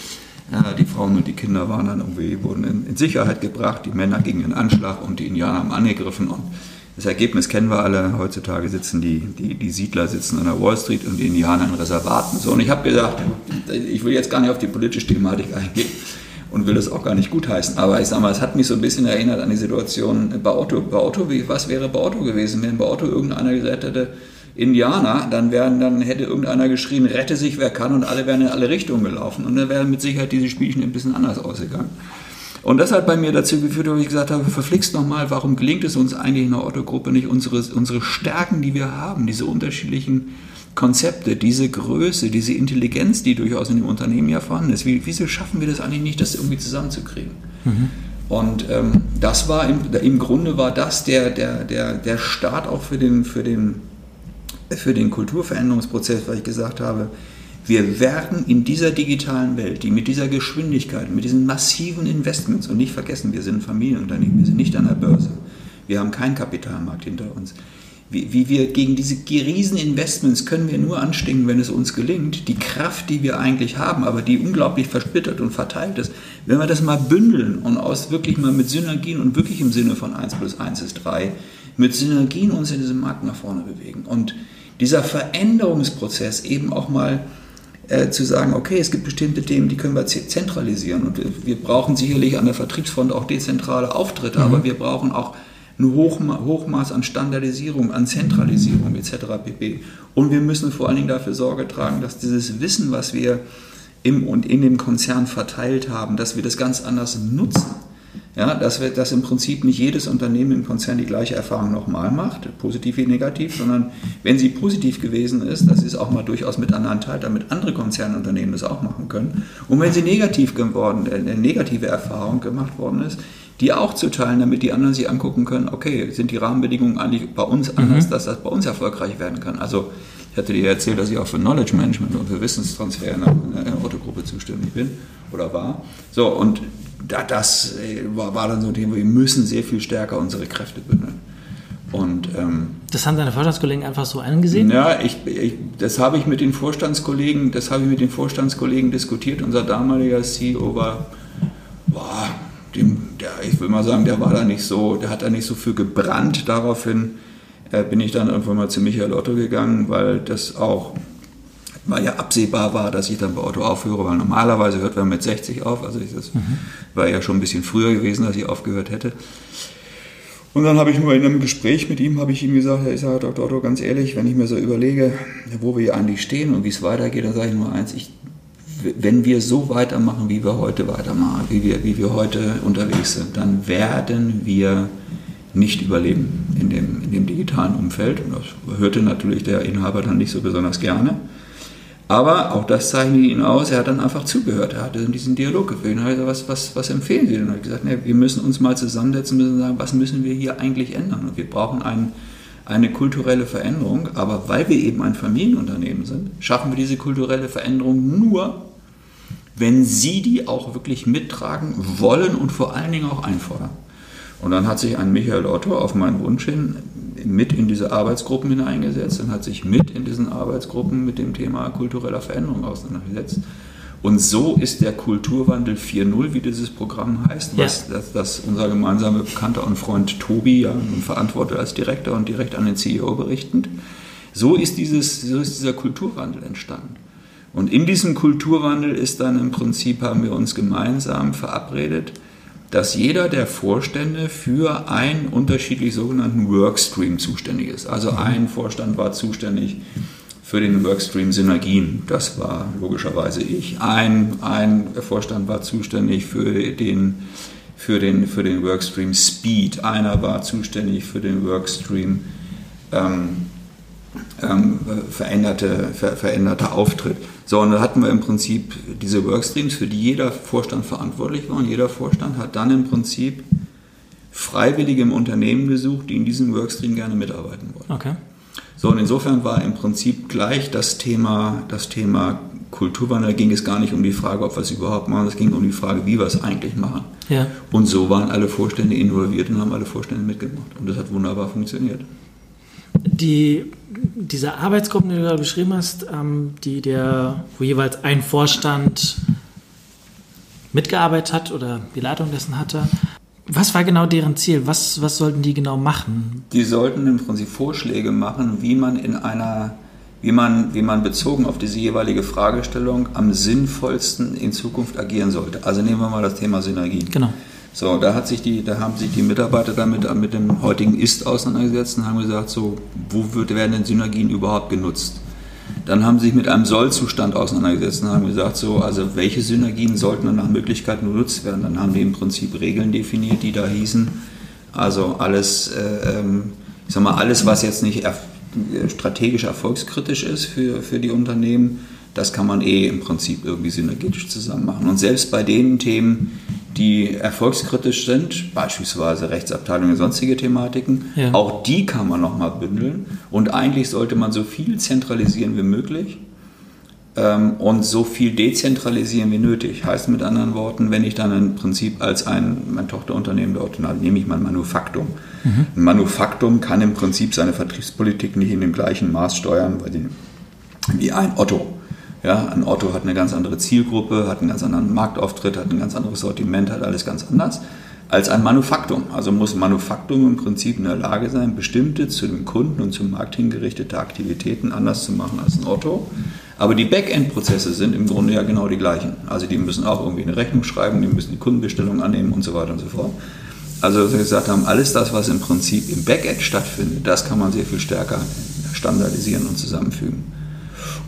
Ja, die Frauen und die Kinder waren dann irgendwie, wurden in, in, Sicherheit gebracht, die Männer gingen in Anschlag und die Indianer haben angegriffen und Das Ergebnis kennen wir alle. Heutzutage sitzen die, die, die Siedler sitzen an der Wall Street und die Indianer in Reservaten. So, und ich habe gesagt, ich will jetzt gar nicht auf die politische Thematik eingehen und will das auch gar nicht gutheißen. Aber ich sage mal, es hat mich so ein bisschen erinnert an die Situation bei Otto. Bei Otto, wie, was wäre bei Otto gewesen, wenn bei Otto irgendeiner gesagt hätte, Indianer, dann, wären, dann hätte irgendeiner geschrien, rette sich, wer kann, und alle wären in alle Richtungen gelaufen. Und dann wären mit Sicherheit diese Spielchen ein bisschen anders ausgegangen. Und das hat bei mir dazu geführt, wo ich gesagt habe, verflixt nochmal, warum gelingt es uns eigentlich in der Otto-Gruppe nicht, unsere, unsere Stärken, die wir haben, diese unterschiedlichen Konzepte, diese Größe, diese Intelligenz, die durchaus in dem Unternehmen ja vorhanden ist, wie, wieso schaffen wir das eigentlich nicht, das irgendwie zusammenzukriegen? Mhm. Und ähm, das war im, im Grunde war das der, der, der, der Start auch für den, für, den, für den Kulturveränderungsprozess, weil ich gesagt habe, wir werden in dieser digitalen Welt, die mit dieser Geschwindigkeit, mit diesen massiven Investments, und nicht vergessen, wir sind ein Familienunternehmen, wir sind nicht an der Börse, wir haben keinen Kapitalmarkt hinter uns. Wie, wie wir gegen diese riesen Investments können wir nur anstinken, wenn es uns gelingt, die Kraft, die wir eigentlich haben, aber die unglaublich versplittert und verteilt ist, wenn wir das mal bündeln und aus wirklich mal mit Synergien und wirklich im Sinne von 1 plus 1 ist 3, mit Synergien uns in diesem Markt nach vorne bewegen. Und dieser Veränderungsprozess eben auch mal äh, zu sagen, okay, es gibt bestimmte Themen, die können wir zentralisieren. Und wir, wir brauchen sicherlich an der Vertriebsfront auch dezentrale Auftritte, mhm. aber wir brauchen auch ein Hochma Hochmaß an Standardisierung, an Zentralisierung etc. pp. Und wir müssen vor allen Dingen dafür Sorge tragen, dass dieses Wissen, was wir im und in dem Konzern verteilt haben, dass wir das ganz anders nutzen ja, dass, wir, dass im Prinzip nicht jedes Unternehmen im Konzern die gleiche Erfahrung nochmal macht, positiv wie negativ, sondern wenn sie positiv gewesen ist, dass sie es auch mal durchaus mit anderen teilt, damit andere Konzernunternehmen das auch machen können. Und wenn sie negativ geworden, äh, eine negative Erfahrung gemacht worden ist, die auch zu teilen, damit die anderen sich angucken können, okay, sind die Rahmenbedingungen eigentlich bei uns anders, mhm. dass das bei uns erfolgreich werden kann. Also ich hatte dir erzählt, dass ich auch für Knowledge Management und für Wissenstransfer in der Autogruppe zuständig bin oder war. So, und das äh, war, war dann so ein Thema, wir müssen sehr viel stärker unsere Kräfte bündeln. Und, ähm, das haben deine Vorstandskollegen einfach so angesehen? Ja, ich, ich, das habe ich mit den Vorstandskollegen, das habe ich mit den Vorstandskollegen diskutiert. Unser damaliger CEO war, boah, dem, der, ich will mal sagen, der war da nicht so, der hat da nicht so für gebrannt. Daraufhin äh, bin ich dann irgendwann mal zu Michael Otto gegangen, weil das auch weil ja absehbar war, dass ich dann bei Otto aufhöre, weil normalerweise hört man mit 60 auf. Also das mhm. war ja schon ein bisschen früher gewesen, dass ich aufgehört hätte. Und dann habe ich nur in einem Gespräch mit ihm, habe ich ihm gesagt, ich sage, Dr. Otto, ganz ehrlich, wenn ich mir so überlege, wo wir eigentlich stehen und wie es weitergeht, dann sage ich nur eins, ich, wenn wir so weitermachen, wie wir heute weitermachen, wie wir, wie wir heute unterwegs sind, dann werden wir nicht überleben in dem, in dem digitalen Umfeld. Und das hörte natürlich der Inhaber dann nicht so besonders gerne. Aber auch das zeichnet ihn aus, er hat dann einfach zugehört, er hatte diesen Dialog geführt. Und gesagt, was, was, was empfehlen Sie denn? Und er hat gesagt, nee, wir müssen uns mal zusammensetzen, müssen sagen, was müssen wir hier eigentlich ändern? Und wir brauchen einen, eine kulturelle Veränderung, aber weil wir eben ein Familienunternehmen sind, schaffen wir diese kulturelle Veränderung nur, wenn Sie die auch wirklich mittragen wollen und vor allen Dingen auch einfordern. Und dann hat sich ein Michael Otto auf meinen Wunsch hin mit in diese Arbeitsgruppen hineingesetzt und hat sich mit in diesen Arbeitsgruppen mit dem Thema kultureller Veränderung auseinandergesetzt. Und so ist der Kulturwandel 4.0, wie dieses Programm heißt, was ja. das, das, unser gemeinsamer Bekannter und Freund Tobi ja verantwortet als Direktor und direkt an den CEO berichtend. So ist, dieses, so ist dieser Kulturwandel entstanden. Und in diesem Kulturwandel ist dann im Prinzip, haben wir uns gemeinsam verabredet, dass jeder der Vorstände für einen unterschiedlich sogenannten Workstream zuständig ist. Also mhm. ein Vorstand war zuständig für den Workstream Synergien, das war logischerweise ich. Ein, ein Vorstand war zuständig für den, für, den, für den Workstream Speed, einer war zuständig für den Workstream ähm, ähm, veränderte, ver, veränderter Auftritt. So, und da hatten wir im Prinzip diese Workstreams, für die jeder Vorstand verantwortlich war. Und jeder Vorstand hat dann im Prinzip Freiwillige im Unternehmen gesucht, die in diesem Workstream gerne mitarbeiten wollen. Okay. So, und insofern war im Prinzip gleich das Thema, das Thema Kulturwandel, da ging es gar nicht um die Frage, ob wir es überhaupt machen, es ging um die Frage, wie wir es eigentlich machen. Ja. Und so waren alle Vorstände involviert und haben alle Vorstände mitgemacht. Und das hat wunderbar funktioniert. Die diese Arbeitsgruppen, die du da beschrieben hast, ähm, die der, wo jeweils ein Vorstand mitgearbeitet hat oder die Leitung dessen hatte, Was war genau deren Ziel? Was, was sollten die genau machen? Die sollten im Prinzip Vorschläge machen, wie man in einer, wie man, wie man bezogen auf diese jeweilige Fragestellung am sinnvollsten in Zukunft agieren sollte. Also nehmen wir mal das Thema Synergien. Genau. So, da, hat sich die, da haben sich die Mitarbeiter damit mit dem heutigen Ist auseinandergesetzt und haben gesagt, so, wo wird, werden denn Synergien überhaupt genutzt? Dann haben sie sich mit einem Sollzustand auseinandergesetzt und haben gesagt, so, also welche Synergien sollten dann nach Möglichkeit genutzt werden? Dann haben die im Prinzip Regeln definiert, die da hießen, also alles, äh, ähm, ich sag mal, alles, was jetzt nicht strategisch erfolgskritisch ist für, für die Unternehmen, das kann man eh im Prinzip irgendwie synergetisch zusammen machen. Und selbst bei den Themen, die erfolgskritisch sind, beispielsweise Rechtsabteilung und sonstige Thematiken, ja. auch die kann man nochmal bündeln. Und eigentlich sollte man so viel zentralisieren wie möglich ähm, und so viel dezentralisieren wie nötig. Heißt mit anderen Worten, wenn ich dann im Prinzip als ein, mein Tochterunternehmen dort, dann nehme ich mein Manufaktum. Mhm. Ein Manufaktum kann im Prinzip seine Vertriebspolitik nicht in dem gleichen Maß steuern wie ein Otto. Ja, ein Otto hat eine ganz andere Zielgruppe, hat einen ganz anderen Marktauftritt, hat ein ganz anderes Sortiment, hat alles ganz anders als ein Manufaktum. Also muss Manufaktum im Prinzip in der Lage sein, bestimmte zu dem Kunden und zum Markt hingerichtete Aktivitäten anders zu machen als ein Otto. Aber die Backend-Prozesse sind im Grunde ja genau die gleichen. Also die müssen auch irgendwie eine Rechnung schreiben, die müssen die Kundenbestellung annehmen und so weiter und so fort. Also wir gesagt haben, alles das, was im Prinzip im Backend stattfindet, das kann man sehr viel stärker standardisieren und zusammenfügen.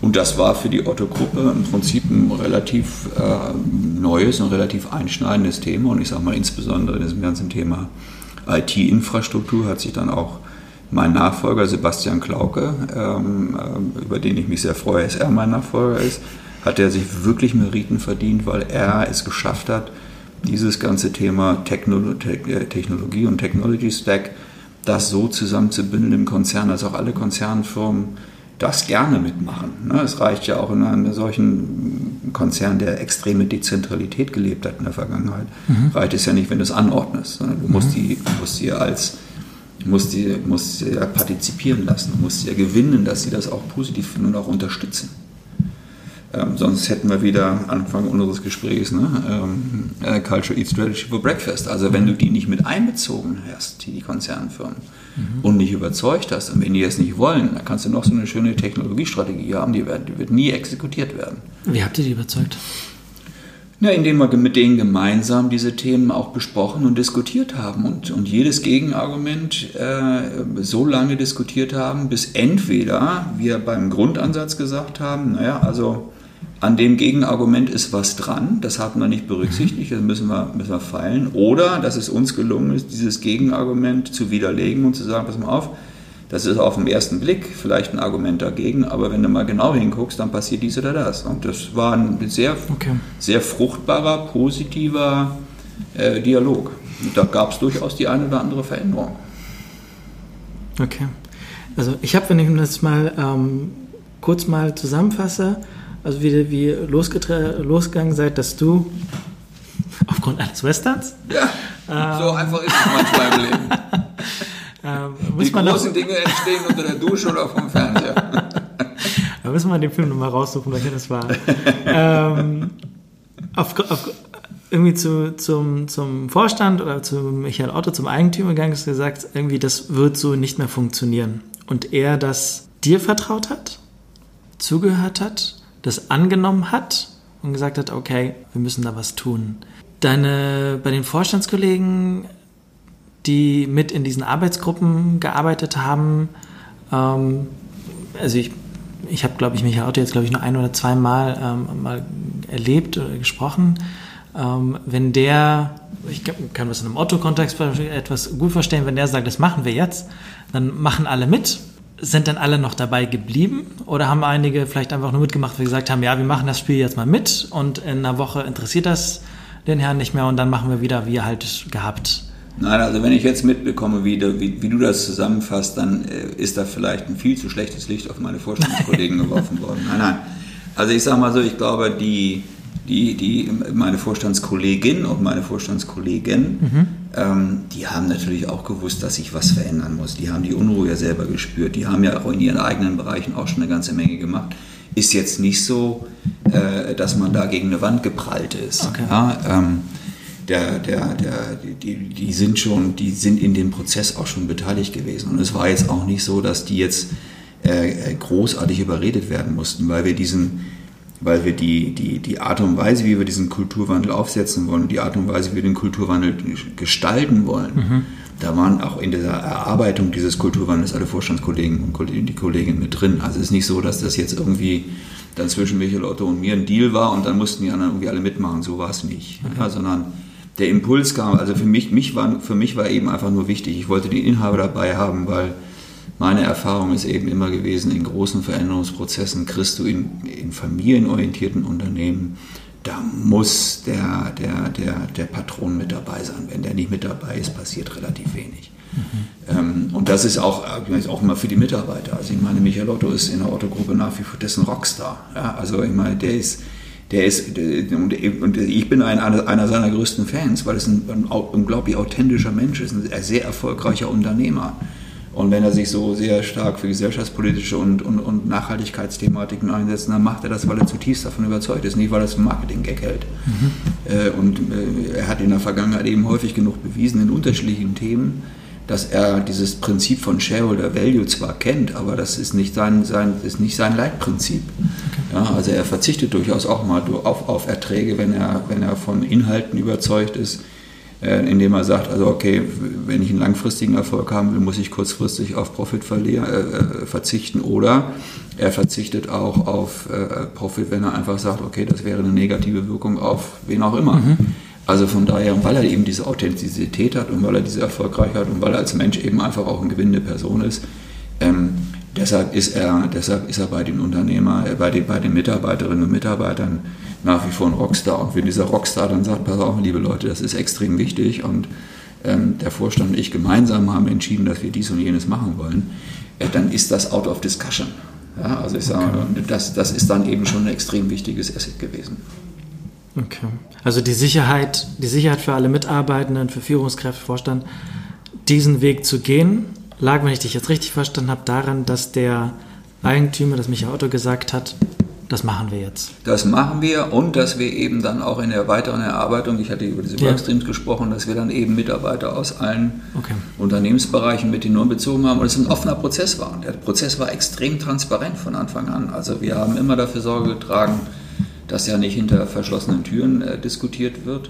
Und das war für die Otto-Gruppe im Prinzip ein relativ äh, neues und relativ einschneidendes Thema. Und ich sage mal, insbesondere in diesem ganzen Thema IT-Infrastruktur hat sich dann auch mein Nachfolger Sebastian Klauke, ähm, äh, über den ich mich sehr freue, dass er mein Nachfolger ist, hat er sich wirklich Meriten verdient, weil er es geschafft hat, dieses ganze Thema äh, Technologie und Technology Stack, das so zusammenzubündeln im Konzern, dass auch alle Konzernfirmen das gerne mitmachen. Ne? Es reicht ja auch in einem solchen Konzern, der extreme Dezentralität gelebt hat in der Vergangenheit, mhm. reicht es ja nicht, wenn du es anordnest. Du musst, mhm. die, musst sie als musst die, musst sie ja partizipieren lassen, du musst sie ja gewinnen, dass sie das auch positiv finden und auch unterstützen. Ähm, sonst hätten wir wieder Anfang unseres Gesprächs, ne? ähm, äh, Culture Eat Strategy for Breakfast. Also wenn du die nicht mit einbezogen hast, die Konzernfirmen, mhm. und nicht überzeugt hast, und wenn die es nicht wollen, dann kannst du noch so eine schöne Technologiestrategie haben, die, wird, die wird nie exekutiert werden. Wie habt ihr die überzeugt? Ja, indem wir mit denen gemeinsam diese Themen auch besprochen und diskutiert haben und, und jedes Gegenargument äh, so lange diskutiert haben, bis entweder wir beim Grundansatz gesagt haben, naja, also an dem Gegenargument ist was dran, das haben wir nicht berücksichtigt, das müssen wir, müssen wir feilen. Oder dass es uns gelungen ist, dieses Gegenargument zu widerlegen und zu sagen, pass mal auf, das ist auf den ersten Blick vielleicht ein Argument dagegen, aber wenn du mal genau hinguckst, dann passiert dies oder das. Und das war ein sehr, okay. sehr fruchtbarer, positiver äh, Dialog. Und da gab es durchaus die eine oder andere Veränderung. Okay. Also ich habe, wenn ich das mal ähm, kurz mal zusammenfasse, also wie, wie losgegangen seid, dass du aufgrund eines Westerns. Ja, ähm, so einfach ist es manchmal im Leben. ähm, Die großen Dinge entstehen unter der Dusche oder vom Fernseher. da müssen wir den Film nochmal raussuchen, welcher das war. ähm, auf, auf, irgendwie zu, zum, zum Vorstand oder zu Michael Otto, zum Eigentümer gegangen ist gesagt, irgendwie das wird so nicht mehr funktionieren. Und er das dir vertraut hat, zugehört hat das angenommen hat und gesagt hat, okay, wir müssen da was tun. Deine, bei den Vorstandskollegen, die mit in diesen Arbeitsgruppen gearbeitet haben, ähm, also ich, ich habe, glaube ich, Michael Otto jetzt, glaube ich, nur ein oder zweimal ähm, mal erlebt oder gesprochen. Ähm, wenn der, ich kann das in einem Otto-Kontext etwas gut verstehen, wenn der sagt, das machen wir jetzt, dann machen alle mit sind dann alle noch dabei geblieben oder haben einige vielleicht einfach nur mitgemacht, weil sie gesagt haben, ja, wir machen das Spiel jetzt mal mit und in einer Woche interessiert das den Herrn nicht mehr und dann machen wir wieder wie halt gehabt? Nein, also wenn ich jetzt mitbekomme, wie du, wie, wie du das zusammenfasst, dann äh, ist da vielleicht ein viel zu schlechtes Licht auf meine Vorstandskollegen geworfen worden. Nein, nein. Also ich sage mal so, ich glaube, die, die, die, meine Vorstandskollegin und meine Vorstandskollegen, mhm. Ähm, die haben natürlich auch gewusst, dass sich was verändern muss. Die haben die Unruhe ja selber gespürt. Die haben ja auch in ihren eigenen Bereichen auch schon eine ganze Menge gemacht. Ist jetzt nicht so, äh, dass man da gegen eine Wand geprallt ist. Okay. Ja, ähm, der, der, der, die, die sind schon, die sind in dem Prozess auch schon beteiligt gewesen. Und es war jetzt auch nicht so, dass die jetzt äh, großartig überredet werden mussten, weil wir diesen, weil wir die, die, die Art und Weise, wie wir diesen Kulturwandel aufsetzen wollen, die Art und Weise, wie wir den Kulturwandel gestalten wollen, mhm. da waren auch in der Erarbeitung dieses Kulturwandels alle Vorstandskollegen und die Kolleginnen mit drin. Also es ist nicht so, dass das jetzt irgendwie dann zwischen Michael Otto und mir ein Deal war und dann mussten die anderen irgendwie alle mitmachen. So war es nicht. Okay. Ja, sondern der Impuls kam, also für mich, mich war, für mich war eben einfach nur wichtig, ich wollte den Inhaber dabei haben, weil meine Erfahrung ist eben immer gewesen, in großen Veränderungsprozessen kriegst du in, in familienorientierten Unternehmen, da muss der, der, der, der Patron mit dabei sein. Wenn der nicht mit dabei ist, passiert relativ wenig. Mhm. Ähm, und das ist auch, auch immer für die Mitarbeiter. Also ich meine, Michael Otto ist in der Otto-Gruppe nach wie vor dessen Rockstar. Ja, also ich meine, der ist der ist, und ich bin ein, einer seiner größten Fans, weil es ein, ein unglaublich authentischer Mensch ist, ein sehr erfolgreicher Unternehmer. Und wenn er sich so sehr stark für gesellschaftspolitische und, und, und Nachhaltigkeitsthematiken einsetzt, dann macht er das, weil er zutiefst davon überzeugt ist, nicht weil er es für Marketing-Gag hält. Mhm. Äh, und äh, er hat in der Vergangenheit eben häufig genug bewiesen in unterschiedlichen Themen, dass er dieses Prinzip von Shareholder Value zwar kennt, aber das ist nicht sein, sein, ist nicht sein Leitprinzip. Okay. Ja, also er verzichtet durchaus auch mal auf, auf Erträge, wenn er, wenn er von Inhalten überzeugt ist, indem er sagt, also okay, wenn ich einen langfristigen Erfolg haben will, muss ich kurzfristig auf Profit äh, äh, verzichten oder er verzichtet auch auf äh, Profit, wenn er einfach sagt, okay, das wäre eine negative Wirkung auf wen auch immer. Mhm. Also von daher, weil er eben diese Authentizität hat und weil er diese Erfolgreichheit hat und weil er als Mensch eben einfach auch eine gewinnende Person ist, ähm, deshalb, ist er, deshalb ist er bei den Unternehmern, äh, bei, den, bei den Mitarbeiterinnen und Mitarbeitern nach wie vor ein Rockstar. Und wenn dieser Rockstar dann sagt, pass auf, liebe Leute, das ist extrem wichtig und ähm, der Vorstand und ich gemeinsam haben entschieden, dass wir dies und jenes machen wollen, äh, dann ist das out of discussion. Ja, also ich sage, okay. das, das ist dann eben schon ein extrem wichtiges Asset gewesen. Okay. Also die Sicherheit, die Sicherheit für alle Mitarbeitenden, für Führungskräfte, Vorstand, diesen Weg zu gehen, lag, wenn ich dich jetzt richtig verstanden habe, daran, dass der Eigentümer, das Michael Otto gesagt hat, das machen wir jetzt. Das machen wir und dass wir eben dann auch in der weiteren Erarbeitung, ich hatte über diese ja. Workstreams gesprochen, dass wir dann eben Mitarbeiter aus allen okay. Unternehmensbereichen mit hineinbezogen haben und es ein offener Prozess war. Der Prozess war extrem transparent von Anfang an. Also wir haben immer dafür Sorge getragen, dass ja nicht hinter verschlossenen Türen äh, diskutiert wird.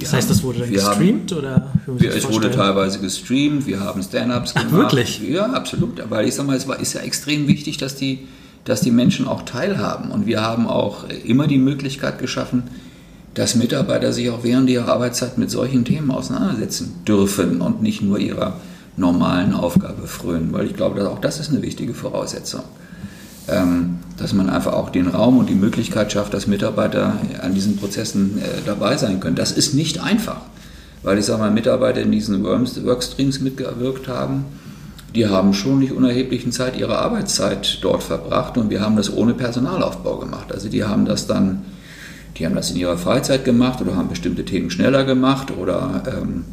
Das heißt, das wurde dann gestreamt haben, oder? Wir, es wurde teilweise gestreamt, wir haben Stand-ups gemacht. Ach, wirklich? Ja, absolut. Aber ich sag mal, es war, ist ja extrem wichtig, dass die, dass die Menschen auch teilhaben. Und wir haben auch immer die Möglichkeit geschaffen, dass Mitarbeiter sich auch während ihrer Arbeitszeit mit solchen Themen auseinandersetzen dürfen und nicht nur ihrer normalen Aufgabe frönen. Weil ich glaube, dass auch das ist eine wichtige Voraussetzung. Ähm, dass man einfach auch den Raum und die Möglichkeit schafft, dass Mitarbeiter an diesen Prozessen äh, dabei sein können. Das ist nicht einfach, weil ich sage mal, Mitarbeiter in diesen Workstreams mitgewirkt haben, die haben schon nicht unerheblichen Zeit ihrer Arbeitszeit dort verbracht und wir haben das ohne Personalaufbau gemacht. Also die haben das dann, die haben das in ihrer Freizeit gemacht oder haben bestimmte Themen schneller gemacht oder ähm,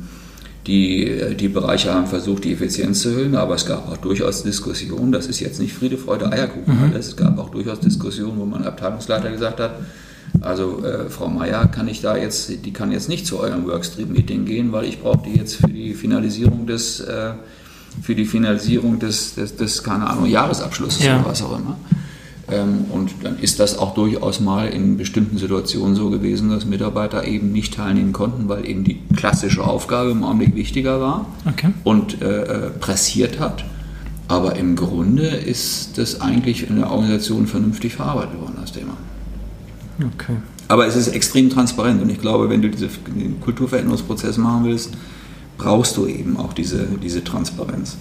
die, die Bereiche haben versucht, die Effizienz zu erhöhen, aber es gab auch durchaus Diskussionen, das ist jetzt nicht Friede, Freude, Eierkuchen mhm. alles. Es gab auch durchaus Diskussionen, wo man Abteilungsleiter gesagt hat, also äh, Frau Meier kann ich da jetzt, die kann jetzt nicht zu eurem Workstream-Meeting gehen, weil ich brauche die jetzt für die Finalisierung des, äh, für die Finalisierung des, des, des keine Ahnung, Jahresabschlusses ja. oder was auch immer. Ähm, und dann ist das auch durchaus mal in bestimmten Situationen so gewesen, dass Mitarbeiter eben nicht teilnehmen konnten, weil eben die klassische Aufgabe im Augenblick wichtiger war okay. und äh, äh, pressiert hat. Aber im Grunde ist das eigentlich in der Organisation vernünftig verarbeitet worden, das Thema. Okay. Aber es ist extrem transparent und ich glaube, wenn du diesen Kulturveränderungsprozess machen willst, brauchst du eben auch diese, diese Transparenz.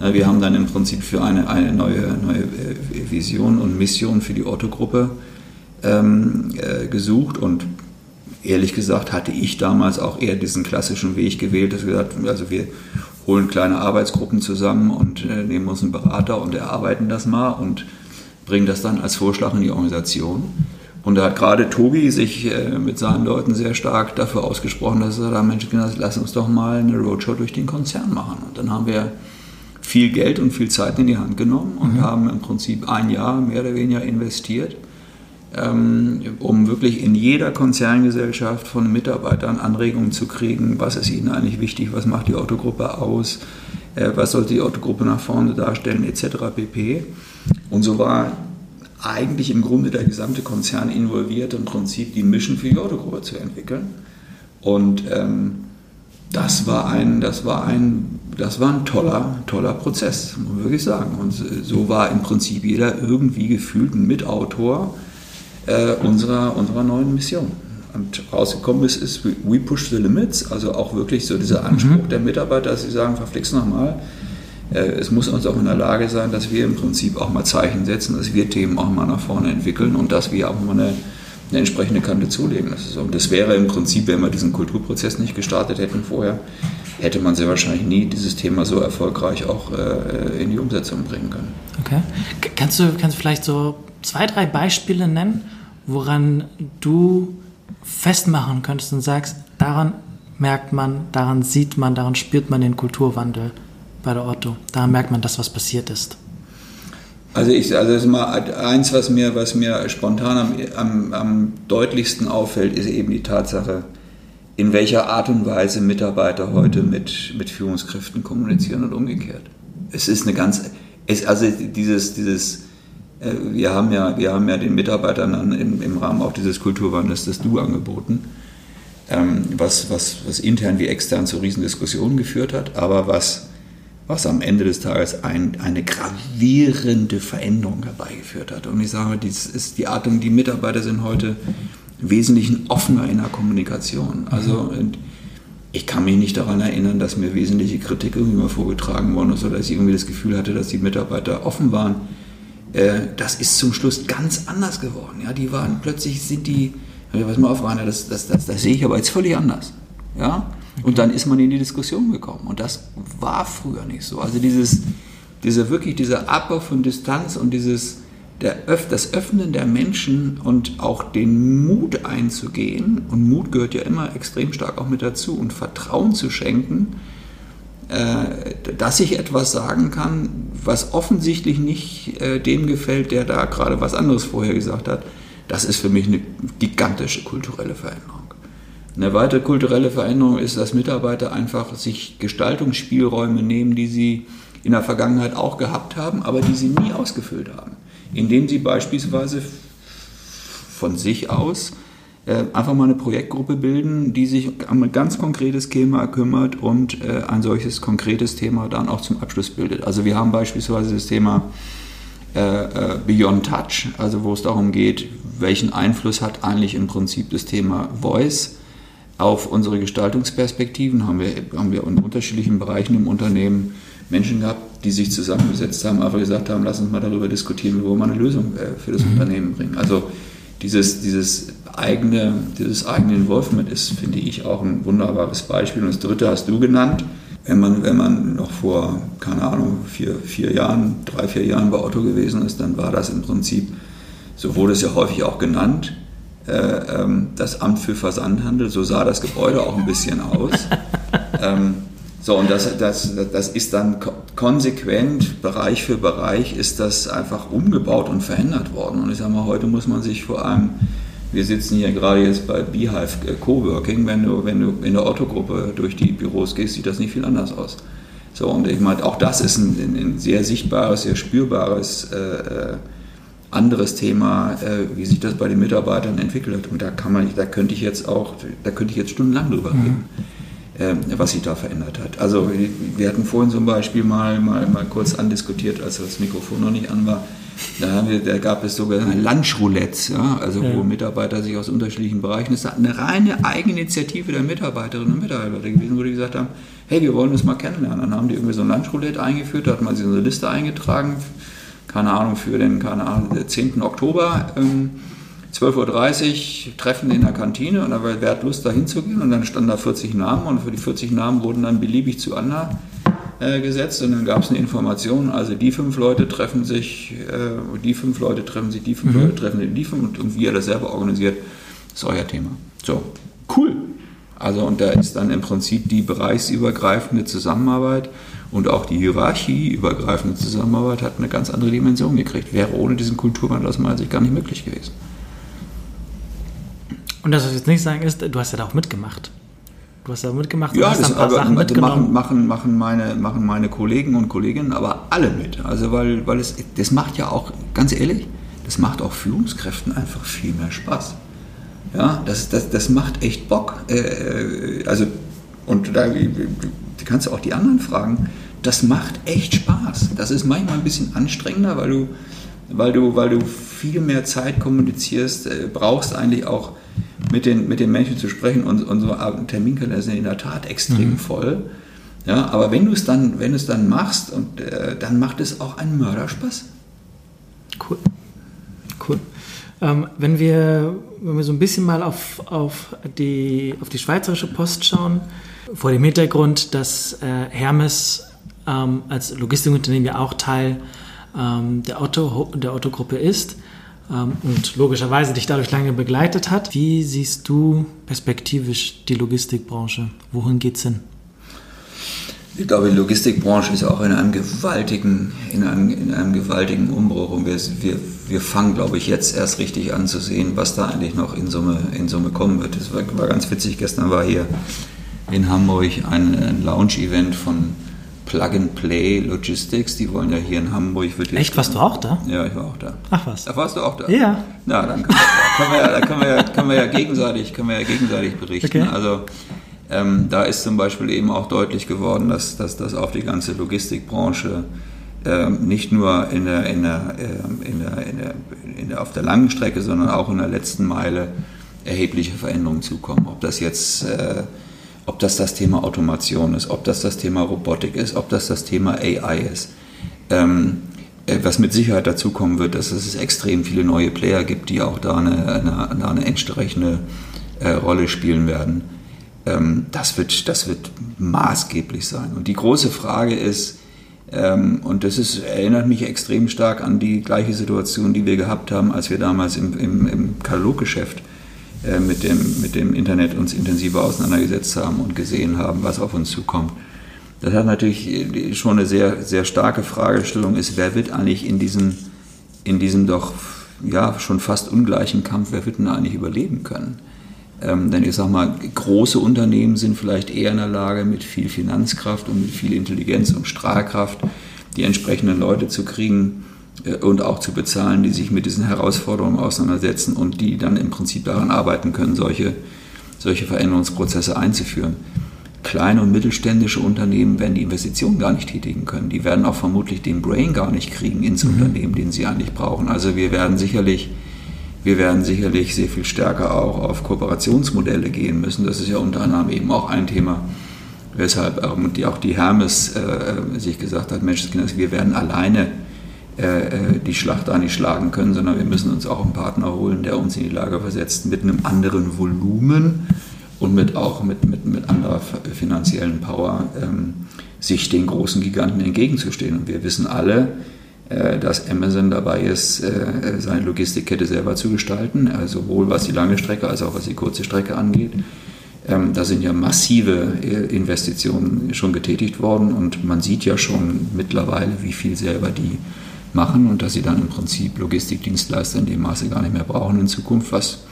Wir haben dann im Prinzip für eine, eine neue, neue äh, Vision und Mission für die Otto-Gruppe ähm, äh, gesucht und ehrlich gesagt hatte ich damals auch eher diesen klassischen Weg gewählt, dass wir gesagt also wir holen kleine Arbeitsgruppen zusammen und äh, nehmen uns einen Berater und erarbeiten das mal und bringen das dann als Vorschlag in die Organisation. Und da hat gerade Tobi sich äh, mit seinen Leuten sehr stark dafür ausgesprochen, dass er da Mensch, lass uns doch mal eine Roadshow durch den Konzern machen. Und dann haben wir viel Geld und viel Zeit in die Hand genommen und mhm. haben im Prinzip ein Jahr mehr oder weniger investiert, ähm, um wirklich in jeder Konzerngesellschaft von Mitarbeitern Anregungen zu kriegen, was ist ihnen eigentlich wichtig, was macht die Autogruppe aus, äh, was soll die Autogruppe nach vorne darstellen, etc. pp. Und so war eigentlich im Grunde der gesamte Konzern involviert, im Prinzip die Mission für die Autogruppe zu entwickeln. Und ähm, das war ein, das war ein, das war ein toller, toller Prozess, muss man wirklich sagen. Und so war im Prinzip jeder irgendwie gefühlt ein Mitautor äh, unserer, unserer neuen Mission. Und rausgekommen ist, ist We Push the Limits, also auch wirklich so dieser Anspruch mhm. der Mitarbeiter, dass sie sagen, verflixt nochmal, äh, es muss uns auch in der Lage sein, dass wir im Prinzip auch mal Zeichen setzen, dass wir Themen auch mal nach vorne entwickeln und dass wir auch mal eine, eine entsprechende Kante zulegen. Das ist, und das wäre im Prinzip, wenn wir diesen Kulturprozess nicht gestartet hätten vorher, hätte man sehr wahrscheinlich nie dieses Thema so erfolgreich auch äh, in die Umsetzung bringen können. Okay. Kannst du, kannst du vielleicht so zwei, drei Beispiele nennen, woran du festmachen könntest und sagst, daran merkt man, daran sieht man, daran spürt man den Kulturwandel bei der Otto. Daran merkt man das, was passiert ist. Also ich, also das ist mal eins, was mir, was mir spontan am, am, am deutlichsten auffällt, ist eben die Tatsache, in welcher Art und Weise Mitarbeiter heute mit, mit Führungskräften kommunizieren und umgekehrt. Es ist eine ganz, es, also dieses, dieses, äh, wir haben ja, wir haben ja den Mitarbeitern im, im Rahmen auch dieses Kulturwandels das Du angeboten, ähm, was, was, was intern wie extern zu Riesendiskussionen geführt hat, aber was, was am Ende des Tages ein, eine gravierende Veränderung herbeigeführt hat. Und ich sage, dies ist die Art, die Mitarbeiter sind heute wesentlich offener in der Kommunikation. Also ich kann mich nicht daran erinnern, dass mir wesentliche Kritik irgendwie mal vorgetragen worden ist oder dass ich irgendwie das Gefühl hatte, dass die Mitarbeiter offen waren. Äh, das ist zum Schluss ganz anders geworden. Ja, die waren plötzlich sind die, was mal auf Rainer, das, das, das, das sehe ich aber jetzt völlig anders. Ja, und dann ist man in die Diskussion gekommen. Und das war früher nicht so. Also dieses, dieser wirklich dieser Abbau von Distanz und dieses der, das Öffnen der Menschen und auch den Mut einzugehen, und Mut gehört ja immer extrem stark auch mit dazu, und Vertrauen zu schenken, äh, dass ich etwas sagen kann, was offensichtlich nicht äh, dem gefällt, der da gerade was anderes vorher gesagt hat, das ist für mich eine gigantische kulturelle Veränderung. Eine weitere kulturelle Veränderung ist, dass Mitarbeiter einfach sich Gestaltungsspielräume nehmen, die sie in der Vergangenheit auch gehabt haben, aber die sie nie ausgefüllt haben indem sie beispielsweise von sich aus äh, einfach mal eine Projektgruppe bilden, die sich um ein ganz konkretes Thema kümmert und äh, ein solches konkretes Thema dann auch zum Abschluss bildet. Also wir haben beispielsweise das Thema äh, Beyond Touch, also wo es darum geht, welchen Einfluss hat eigentlich im Prinzip das Thema Voice auf unsere Gestaltungsperspektiven, haben wir, haben wir in unterschiedlichen Bereichen im Unternehmen Menschen gehabt, die sich zusammengesetzt haben, einfach gesagt haben, lass uns mal darüber diskutieren, wo wir eine Lösung äh, für das mhm. Unternehmen bringen. Also dieses, dieses eigene, dieses eigene Involvement ist, finde ich, auch ein wunderbares Beispiel. Und das dritte hast du genannt. Wenn man, wenn man noch vor, keine Ahnung, vier, vier Jahren, drei, vier Jahren bei Otto gewesen ist, dann war das im Prinzip, so wurde es ja häufig auch genannt, äh, ähm, das Amt für Versandhandel, so sah das Gebäude auch ein bisschen aus. ähm, so, und das, das, das ist dann konsequent, Bereich für Bereich, ist das einfach umgebaut und verändert worden. Und ich sage mal, heute muss man sich vor allem, wir sitzen hier gerade jetzt bei Beehive Coworking, wenn du, wenn du in der Otto-Gruppe durch die Büros gehst, sieht das nicht viel anders aus. So, und ich meine, auch das ist ein, ein sehr sichtbares, sehr spürbares äh, äh, anderes Thema, äh, wie sich das bei den Mitarbeitern entwickelt. Und da kann man, da könnte ich jetzt auch, da könnte ich jetzt stundenlang drüber reden. Mhm. Ähm, was sich da verändert hat. Also wir hatten vorhin zum Beispiel mal, mal, mal kurz andiskutiert, als das Mikrofon noch nicht an war. Da, wir, da gab es sogar Lunchroulettes, ja, also ja. wo Mitarbeiter sich aus unterschiedlichen Bereichen, das ist eine reine Eigeninitiative der Mitarbeiterinnen und Mitarbeiter gewesen, wo die gesagt haben, hey, wir wollen uns mal kennenlernen. Dann haben die irgendwie so ein Lunchroulette eingeführt, da hat man sich so eine Liste eingetragen, keine Ahnung, für den keine Ahnung, 10. Oktober. Ähm, 12.30 Uhr Treffen in der Kantine und da wer hat Lust da hinzugehen und dann standen da 40 Namen und für die 40 Namen wurden dann beliebig zu Anna äh, gesetzt und dann gab es eine Information, also die fünf Leute treffen sich, äh, die fünf Leute treffen sich, die fünf mhm. Leute treffen sich, die fünf und, und wie ihr das selber organisiert, ist euer Thema. So, cool. Also und da ist dann im Prinzip die bereichsübergreifende Zusammenarbeit und auch die hierarchieübergreifende Zusammenarbeit hat eine ganz andere Dimension gekriegt. Wäre ohne diesen Kulturwandel aus meiner Sicht gar nicht möglich gewesen. Und das, was ich jetzt nicht sagen ist, du hast ja da auch mitgemacht. Du hast ja mitgemacht, ja, hast das ein paar aber Sachen mitgenommen. Machen, machen, machen, meine, machen meine Kollegen und Kolleginnen aber alle mit. Also weil, weil es, das macht ja auch, ganz ehrlich, das macht auch Führungskräften einfach viel mehr Spaß. Ja, das, das, das macht echt Bock. Äh, also, und da kannst du auch die anderen fragen. Das macht echt Spaß. Das ist manchmal ein bisschen anstrengender, weil du, weil du, weil du viel mehr Zeit kommunizierst, äh, brauchst eigentlich auch mit den, mit den Menschen zu sprechen und unsere Terminkalender sind in der Tat extrem mhm. voll. Ja, aber wenn du es dann, wenn du es dann machst, und, äh, dann macht es auch einen Mörderspaß. Cool. Cool. Ähm, wenn, wir, wenn wir so ein bisschen mal auf, auf, die, auf die Schweizerische Post schauen, vor dem Hintergrund, dass äh, Hermes ähm, als Logistikunternehmen ja auch Teil ähm, der, Otto, der Otto-Gruppe ist, und logischerweise dich dadurch lange begleitet hat. Wie siehst du perspektivisch die Logistikbranche? Wohin geht es hin? Ich glaube, die Logistikbranche ist auch in einem gewaltigen, in einem, in einem gewaltigen Umbruch und wir, wir, wir fangen, glaube ich, jetzt erst richtig an zu sehen, was da eigentlich noch in Summe, in Summe kommen wird. Das war, war ganz witzig. Gestern war hier in Hamburg ein, ein Lounge-Event von Plug-and-Play Logistics, die wollen ja hier in Hamburg. Wird Echt, warst du auch da? Ja, ich war auch da. Ach was. Da warst du auch da? Ja. Na, dann können wir, ja, können wir, ja, können wir ja gegenseitig, können wir ja gegenseitig berichten. Okay. Also ähm, da ist zum Beispiel eben auch deutlich geworden, dass, dass das auf die ganze Logistikbranche ähm, nicht nur in der, in der, ähm, in der, in der, in der, auf der langen Strecke, sondern auch in der letzten Meile erhebliche Veränderungen zukommen. Ob das jetzt äh, ob das das Thema Automation ist, ob das das Thema Robotik ist, ob das das Thema AI ist. Ähm, äh, was mit Sicherheit dazu kommen wird, dass es extrem viele neue Player gibt, die auch da eine, eine, eine entsprechende äh, Rolle spielen werden. Ähm, das, wird, das wird maßgeblich sein. Und die große Frage ist, ähm, und das ist, erinnert mich extrem stark an die gleiche Situation, die wir gehabt haben, als wir damals im, im, im Kataloggeschäft äh, mit, dem, mit dem Internet uns intensiver auseinandergesetzt haben und gesehen haben, was auf uns zukommt. Das hat natürlich äh, schon eine sehr, sehr starke Fragestellung ist, wer wird eigentlich in diesem, in diesem doch ja, schon fast ungleichen Kampf, wer wird denn eigentlich überleben können? Ähm, denn ich sage mal, große Unternehmen sind vielleicht eher in der Lage, mit viel Finanzkraft und mit viel Intelligenz und Strahlkraft die entsprechenden Leute zu kriegen, und auch zu bezahlen, die sich mit diesen Herausforderungen auseinandersetzen und die dann im Prinzip daran arbeiten können, solche, solche Veränderungsprozesse einzuführen. Kleine und mittelständische Unternehmen werden die Investitionen gar nicht tätigen können. Die werden auch vermutlich den Brain gar nicht kriegen ins mhm. Unternehmen, den sie eigentlich brauchen. Also wir werden sicherlich, wir werden sicherlich sehr viel stärker auch auf Kooperationsmodelle gehen müssen. Das ist ja unter anderem eben auch ein Thema, weshalb auch die Hermes äh, sich gesagt hat, Mensch, wir werden alleine äh, äh, die Schlacht da nicht schlagen können, sondern wir müssen uns auch einen Partner holen, der uns in die Lage versetzt, mit einem anderen Volumen und mit auch mit, mit, mit anderer finanziellen Power ähm, sich den großen Giganten entgegenzustehen. Und wir wissen alle, äh, dass Amazon dabei ist, äh, seine Logistikkette selber zu gestalten, also sowohl was die lange Strecke als auch was die kurze Strecke angeht. Ähm, da sind ja massive äh, Investitionen schon getätigt worden und man sieht ja schon mittlerweile, wie viel selber die machen und dass sie dann im Prinzip Logistikdienstleister in dem Maße gar nicht mehr brauchen in Zukunft, was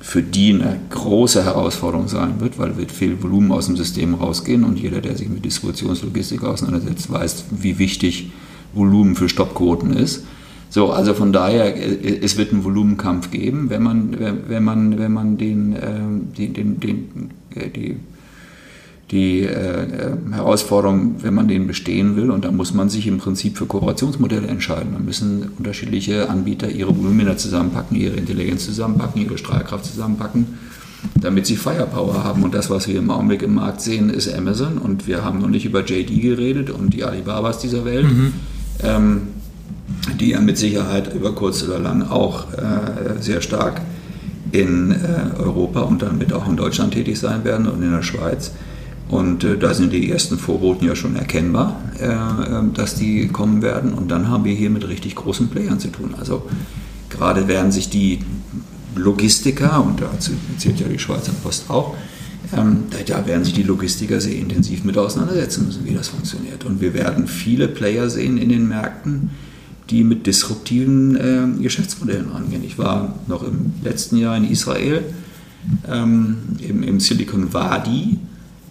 für die eine große Herausforderung sein wird, weil wird viel Volumen aus dem System rausgehen und jeder, der sich mit Distributionslogistik auseinandersetzt, weiß, wie wichtig Volumen für Stoppquoten ist. So, also von daher, äh, es wird einen Volumenkampf geben, wenn man, wenn man, wenn man den, ähm, den, den, den äh, die die äh, Herausforderung, wenn man den bestehen will. Und da muss man sich im Prinzip für Kooperationsmodelle entscheiden. Da müssen unterschiedliche Anbieter ihre Volumina zusammenpacken, ihre Intelligenz zusammenpacken, ihre Strahlkraft zusammenpacken, damit sie Firepower haben. Und das, was wir im Augenblick im Markt sehen, ist Amazon. Und wir haben noch nicht über JD geredet und die Alibabas dieser Welt. Mhm. Ähm, die ja mit Sicherheit über kurz oder lang auch äh, sehr stark in äh, Europa und damit auch in Deutschland tätig sein werden und in der Schweiz. Und äh, da sind die ersten Vorboten ja schon erkennbar, äh, ähm, dass die kommen werden. Und dann haben wir hier mit richtig großen Playern zu tun. Also gerade werden sich die Logistiker, und dazu zählt ja die Schweizer Post auch, ähm, da werden sich die Logistiker sehr intensiv mit auseinandersetzen müssen, wie das funktioniert. Und wir werden viele Player sehen in den Märkten, die mit disruptiven äh, Geschäftsmodellen rangehen. Ich war noch im letzten Jahr in Israel ähm, im, im Silicon Valley.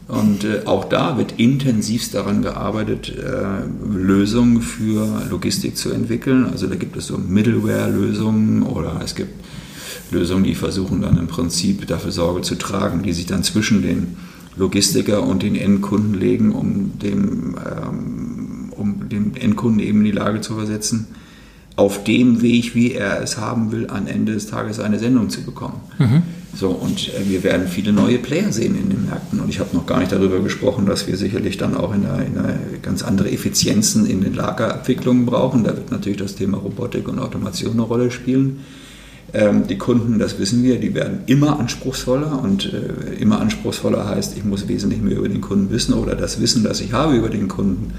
Und äh, auch da wird intensivst daran gearbeitet, äh, Lösungen für Logistik zu entwickeln. Also da gibt es so Middleware-Lösungen oder es gibt Lösungen, die versuchen dann im Prinzip dafür Sorge zu tragen, die sich dann zwischen den Logistiker und den Endkunden legen, um dem, ähm, um dem Endkunden eben in die Lage zu versetzen, auf dem Weg, wie er es haben will, am Ende des Tages eine Sendung zu bekommen. Mhm. So, und äh, wir werden viele neue Player sehen in den Märkten. Und ich habe noch gar nicht darüber gesprochen, dass wir sicherlich dann auch in eine, in eine ganz andere Effizienzen in den Lagerabwicklungen brauchen. Da wird natürlich das Thema Robotik und Automation eine Rolle spielen. Ähm, die Kunden, das wissen wir, die werden immer anspruchsvoller und äh, immer anspruchsvoller heißt, ich muss wesentlich mehr über den Kunden wissen oder das Wissen, das ich habe über den Kunden,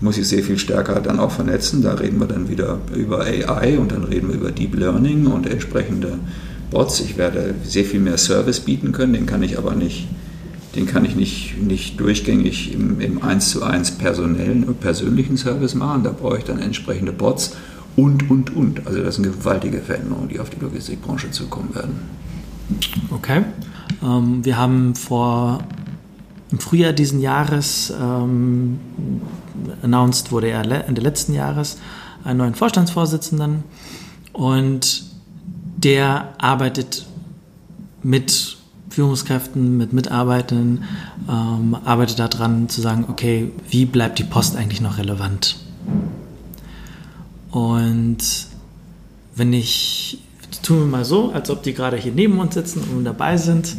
muss ich sehr viel stärker dann auch vernetzen. Da reden wir dann wieder über AI und dann reden wir über Deep Learning und entsprechende Bots. Ich werde sehr viel mehr Service bieten können, den kann ich aber nicht, den kann ich nicht, nicht durchgängig im, im 1 zu 1 personellen und persönlichen Service machen. Da brauche ich dann entsprechende Bots und, und, und. Also das sind gewaltige Veränderungen, die auf die Logistikbranche zukommen werden. Okay. Ähm, wir haben vor im Frühjahr diesen Jahres ähm, announced wurde er Ende letzten Jahres einen neuen Vorstandsvorsitzenden und der arbeitet mit Führungskräften, mit Mitarbeitern, ähm, arbeitet daran zu sagen, okay, wie bleibt die Post eigentlich noch relevant? Und wenn ich, tun wir mal so, als ob die gerade hier neben uns sitzen und dabei sind,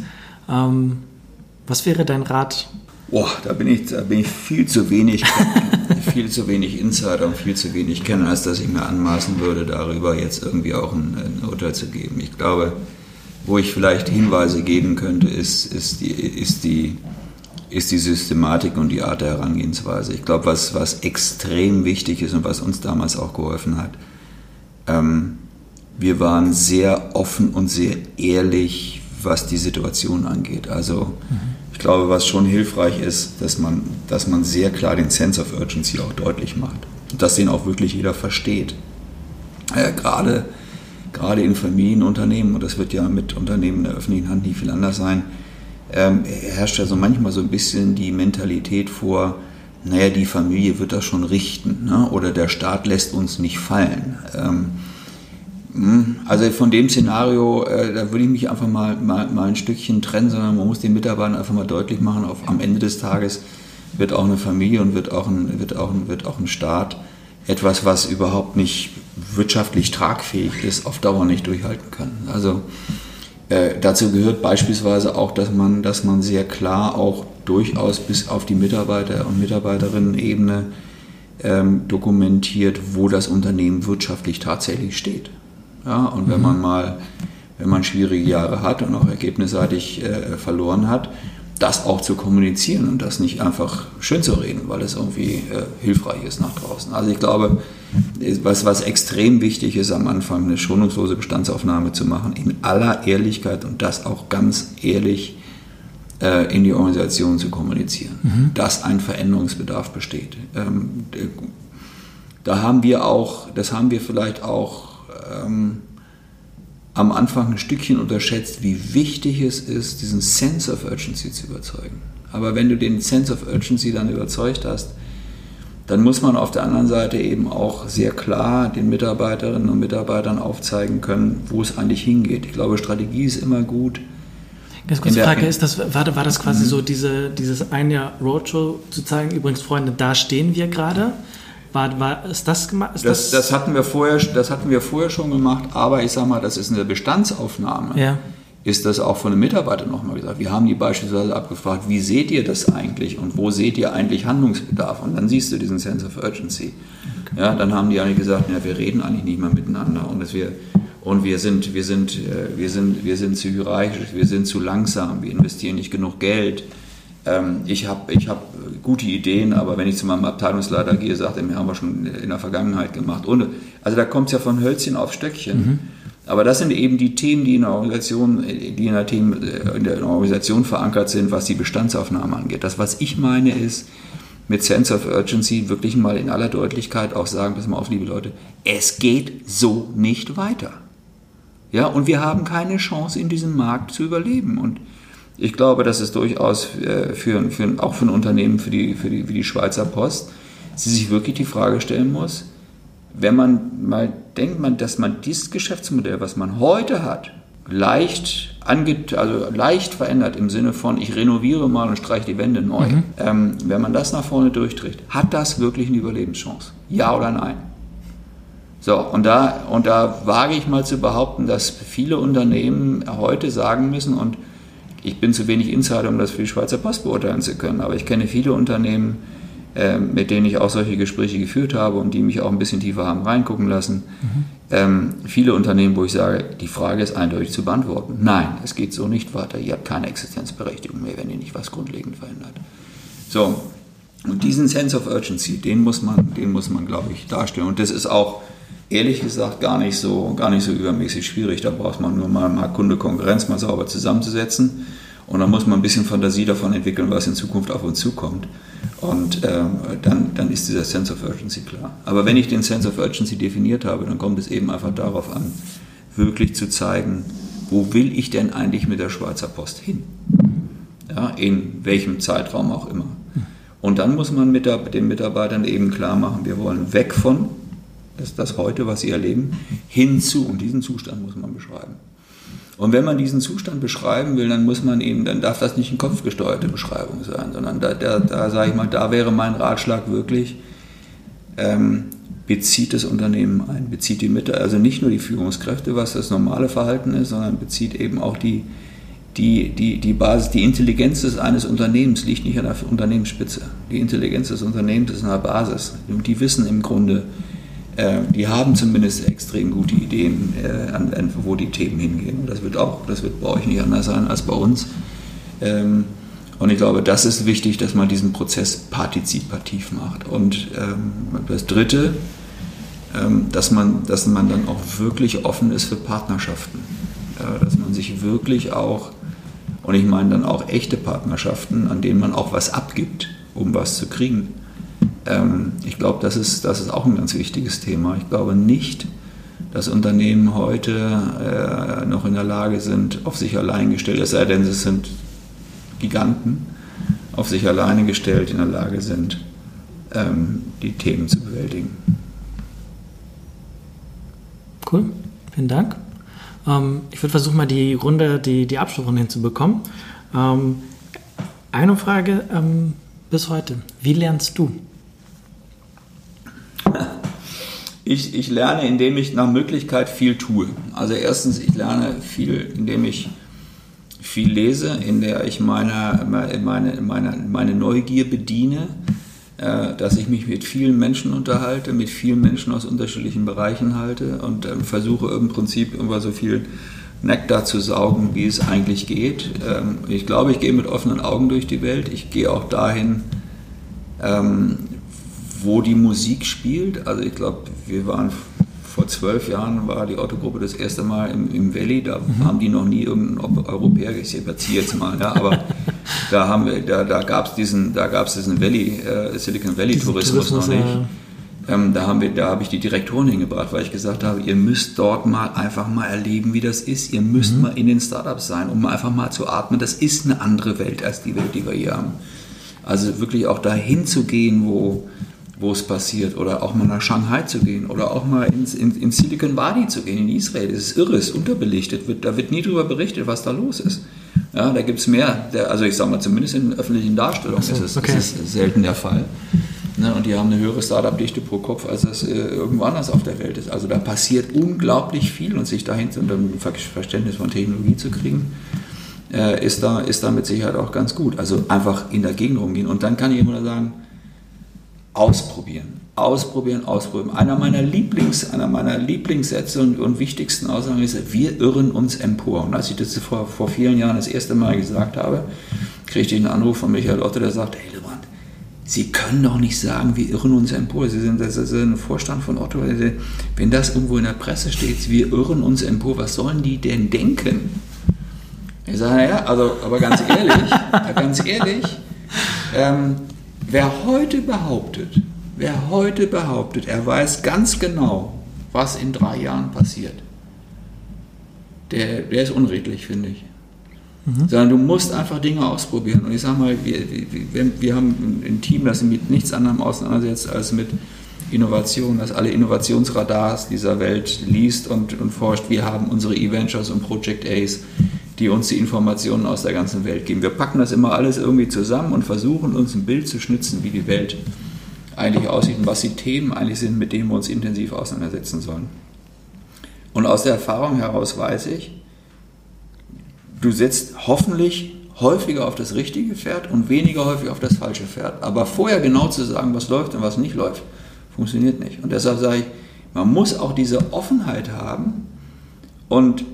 ähm, was wäre dein Rat? Boah, da bin ich, da bin ich viel zu wenig, viel zu wenig Insider und viel zu wenig kennen, als dass ich mir anmaßen würde, darüber jetzt irgendwie auch ein, ein Urteil zu geben. Ich glaube, wo ich vielleicht Hinweise geben könnte, ist, ist, die, ist, die, ist die Systematik und die Art der Herangehensweise. Ich glaube, was, was extrem wichtig ist und was uns damals auch geholfen hat, ähm, wir waren sehr offen und sehr ehrlich, was die Situation angeht. Also mhm. Ich glaube, was schon hilfreich ist, dass man, dass man sehr klar den Sense of Urgency auch deutlich macht. Und dass den auch wirklich jeder versteht. Äh, gerade, gerade in Familienunternehmen, und das wird ja mit Unternehmen der öffentlichen Hand nie viel anders sein, ähm, herrscht ja so manchmal so ein bisschen die Mentalität vor, naja, die Familie wird das schon richten ne? oder der Staat lässt uns nicht fallen. Ähm, hm, also von dem Szenario, äh, da würde ich mich einfach mal, mal, mal ein Stückchen trennen, sondern man muss den Mitarbeitern einfach mal deutlich machen, auf, am Ende des Tages wird auch eine Familie und wird auch ein, wird auch ein, wird auch ein Staat etwas, was überhaupt nicht wirtschaftlich tragfähig ist, auf Dauer nicht durchhalten können. Also äh, dazu gehört beispielsweise auch, dass man, dass man sehr klar auch durchaus bis auf die Mitarbeiter- und Mitarbeiterinnen-Ebene ähm, dokumentiert, wo das Unternehmen wirtschaftlich tatsächlich steht. Ja, und wenn man mal, wenn man schwierige Jahre hat und auch ergebnisseitig äh, verloren hat, das auch zu kommunizieren und das nicht einfach schön zu reden, weil es irgendwie äh, hilfreich ist nach draußen. Also ich glaube, was, was extrem wichtig ist, am Anfang eine schonungslose Bestandsaufnahme zu machen, in aller Ehrlichkeit und das auch ganz ehrlich äh, in die Organisation zu kommunizieren, mhm. dass ein Veränderungsbedarf besteht. Ähm, da haben wir auch, das haben wir vielleicht auch ähm, am Anfang ein Stückchen unterschätzt, wie wichtig es ist, diesen Sense of Urgency zu überzeugen. Aber wenn du den Sense of Urgency dann überzeugt hast, dann muss man auf der anderen Seite eben auch sehr klar den Mitarbeiterinnen und Mitarbeitern aufzeigen können, wo es eigentlich hingeht. Ich glaube, Strategie ist immer gut. Ganz kurze Frage, ist das, war, war das quasi mhm. so diese, dieses ein Jahr Roadshow zu zeigen, übrigens Freunde, da stehen wir gerade? War, war, ist das gemacht? Das, das, das, hatten wir vorher, das hatten wir vorher schon gemacht, aber ich sage mal, das ist eine Bestandsaufnahme. Ja. Ist das auch von den Mitarbeitern nochmal gesagt? Wir haben die beispielsweise abgefragt, wie seht ihr das eigentlich und wo seht ihr eigentlich Handlungsbedarf? Und dann siehst du diesen Sense of Urgency. Okay. Ja, dann haben die eigentlich gesagt, ja, wir reden eigentlich nicht mehr miteinander und dass wir und wir sind, wir sind, äh, wir sind, wir sind zu hierarchisch, wir sind zu langsam, wir investieren nicht genug Geld ähm, ich habe ich hab gute Ideen, aber wenn ich zu meinem Abteilungsleiter gehe, sagt er, wir haben wir schon in der Vergangenheit gemacht. Und, also da kommt es ja von Hölzchen auf Stöckchen. Mhm. Aber das sind eben die Themen, die in der Organisation, die in der, Themen, in der Organisation verankert sind, was die Bestandsaufnahme angeht. Das, was ich meine, ist, mit Sense of Urgency wirklich mal in aller Deutlichkeit auch sagen, pass mal auf, liebe Leute, es geht so nicht weiter. Ja, und wir haben keine Chance, in diesem Markt zu überleben. Und ich glaube, dass es durchaus äh, für, für, auch für ein Unternehmen, für die, für die, wie die Schweizer Post, sie sich wirklich die Frage stellen muss, wenn man mal denkt, man, dass man dieses Geschäftsmodell, was man heute hat, leicht, ange, also leicht verändert im Sinne von, ich renoviere mal und streiche die Wände neu. Mhm. Ähm, wenn man das nach vorne durchträgt, hat das wirklich eine Überlebenschance? Ja oder nein? So, und da, und da wage ich mal zu behaupten, dass viele Unternehmen heute sagen müssen, und ich bin zu wenig Insider, um das für die Schweizer Post beurteilen zu können, aber ich kenne viele Unternehmen, äh, mit denen ich auch solche Gespräche geführt habe und die mich auch ein bisschen tiefer haben reingucken lassen. Mhm. Ähm, viele Unternehmen, wo ich sage, die Frage ist eindeutig zu beantworten. Nein, es geht so nicht weiter. Ihr habt keine Existenzberechtigung mehr, wenn ihr nicht was grundlegend verändert. So, und diesen Sense of Urgency, den muss man, den muss man, glaube ich, darstellen. Und das ist auch ehrlich gesagt gar nicht so, gar nicht so übermäßig schwierig. Da braucht man nur mal, mal Kunde Konkurrenz mal sauber zusammenzusetzen. Und dann muss man ein bisschen Fantasie davon entwickeln, was in Zukunft auf uns zukommt. Und ähm, dann, dann ist dieser Sense of Urgency klar. Aber wenn ich den Sense of Urgency definiert habe, dann kommt es eben einfach darauf an, wirklich zu zeigen, wo will ich denn eigentlich mit der Schweizer Post hin? Ja, in welchem Zeitraum auch immer. Und dann muss man mit der, den Mitarbeitern eben klar machen, wir wollen weg von, ist das heute, was sie erleben, hinzu. Und diesen Zustand muss man beschreiben. Und wenn man diesen Zustand beschreiben will, dann muss man eben, dann darf das nicht eine kopfgesteuerte Beschreibung sein, sondern da, da, da sage ich mal, da wäre mein Ratschlag wirklich, ähm, bezieht das Unternehmen ein, bezieht die Mitte, also nicht nur die Führungskräfte, was das normale Verhalten ist, sondern bezieht eben auch die, die, die, die Basis, die Intelligenz eines Unternehmens liegt nicht an der Unternehmensspitze. Die Intelligenz des Unternehmens ist an der Basis. Und die wissen im Grunde, äh, die haben zumindest extrem gute Ideen, äh, wo die Themen hingehen. Das wird auch, das wird bei euch nicht anders sein als bei uns. Ähm, und ich glaube, das ist wichtig, dass man diesen Prozess partizipativ macht. Und ähm, das Dritte, ähm, dass, man, dass man dann auch wirklich offen ist für Partnerschaften. dass man sich wirklich auch, und ich meine dann auch echte Partnerschaften, an denen man auch was abgibt, um was zu kriegen ähm, ich glaube, das ist, das ist auch ein ganz wichtiges Thema. Ich glaube nicht, dass Unternehmen heute äh, noch in der Lage sind, auf sich allein gestellt, es sei denn, sie sind Giganten, auf sich alleine gestellt in der Lage sind, ähm, die Themen zu bewältigen. Cool, vielen Dank. Ähm, ich würde versuchen, mal die Runde, die, die Abschlussrunde hinzubekommen. Ähm, eine Frage ähm, bis heute. Wie lernst du? Ich, ich lerne, indem ich nach Möglichkeit viel tue. Also erstens, ich lerne viel, indem ich viel lese, in der ich meine, meine, meine, meine Neugier bediene, äh, dass ich mich mit vielen Menschen unterhalte, mit vielen Menschen aus unterschiedlichen Bereichen halte und ähm, versuche im Prinzip immer so viel Nektar zu saugen, wie es eigentlich geht. Ähm, ich glaube, ich gehe mit offenen Augen durch die Welt. Ich gehe auch dahin, ähm, wo die Musik spielt. Also ich glaube, wir waren vor zwölf Jahren war die Autogruppe das erste Mal im, im Valley, da mhm. haben die noch nie irgendeinen Europäer, ich überziehe jetzt mal, ja, aber da haben wir, da, da gab es diesen, da gab es diesen Valley, äh, Silicon Valley Tourismus, Tourismus, noch nicht. Ja. Ähm, da haben wir, da habe ich die Direktoren hingebracht, weil ich gesagt habe, ihr müsst dort mal einfach mal erleben, wie das ist. Ihr müsst mhm. mal in den Startups sein, um einfach mal zu atmen. Das ist eine andere Welt als die Welt, die wir hier haben. Also wirklich auch dahin zu gehen, wo, wo es passiert, oder auch mal nach Shanghai zu gehen, oder auch mal ins, in, in Silicon Valley zu gehen, in Israel. Das ist irre, ist unterbelichtet, wird, da wird nie darüber berichtet, was da los ist. Ja, da gibt es mehr, der, also ich sage mal, zumindest in öffentlichen Darstellungen so, ist, es, okay. ist es selten der Fall. Ne, und die haben eine höhere Startup-Dichte pro Kopf, als das äh, irgendwo anders auf der Welt ist. Also da passiert unglaublich viel und sich dahinter unter ein Verständnis von Technologie zu kriegen, äh, ist, da, ist da mit Sicherheit auch ganz gut. Also einfach in der Gegend rumgehen. Und dann kann ich immer sagen, ausprobieren. Ausprobieren, ausprobieren. Einer meiner Lieblings, einer meiner Lieblingssätze und, und wichtigsten Aussagen ist, wir irren uns empor. Und als ich das vor, vor vielen Jahren das erste Mal gesagt habe, kriegte ich einen Anruf von Michael Otte, der sagt, hey Lebrand, Sie können doch nicht sagen, wir irren uns empor. Sie sind, das ist ein Vorstand von Otto. Wenn das irgendwo in der Presse steht, wir irren uns empor, was sollen die denn denken? Ich sage, naja, also, aber ganz ehrlich, ganz ehrlich, ähm, Wer heute behauptet, wer heute behauptet, er weiß ganz genau, was in drei Jahren passiert, der, der ist unredlich, finde ich. Mhm. Sondern du musst einfach Dinge ausprobieren. Und ich sage mal, wir, wir, wir haben ein Team, das sich mit nichts anderem auseinandersetzt als mit Innovation, das alle Innovationsradars dieser Welt liest und, und forscht. Wir haben unsere E-Ventures und Project Ace, die uns die Informationen aus der ganzen Welt geben. Wir packen das immer alles irgendwie zusammen und versuchen uns ein Bild zu schnitzen, wie die Welt eigentlich aussieht und was die Themen eigentlich sind, mit denen wir uns intensiv auseinandersetzen sollen. Und aus der Erfahrung heraus weiß ich, du setzt hoffentlich häufiger auf das richtige Pferd und weniger häufig auf das falsche Pferd. Aber vorher genau zu sagen, was läuft und was nicht läuft, funktioniert nicht. Und deshalb sage ich, man muss auch diese Offenheit haben und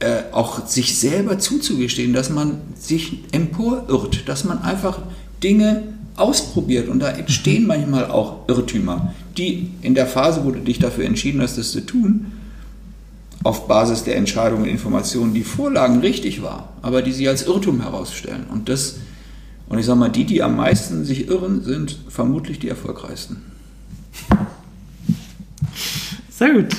äh, auch sich selber zuzugestehen, dass man sich emporirrt, dass man einfach Dinge ausprobiert und da entstehen mhm. manchmal auch Irrtümer, die in der Phase, wo du dich dafür entschieden hast, das zu tun, auf Basis der Entscheidungen und Informationen, die Vorlagen richtig war, aber die sie als Irrtum herausstellen. Und das, und ich sage mal, die, die am meisten sich irren, sind vermutlich die erfolgreichsten. Sehr gut.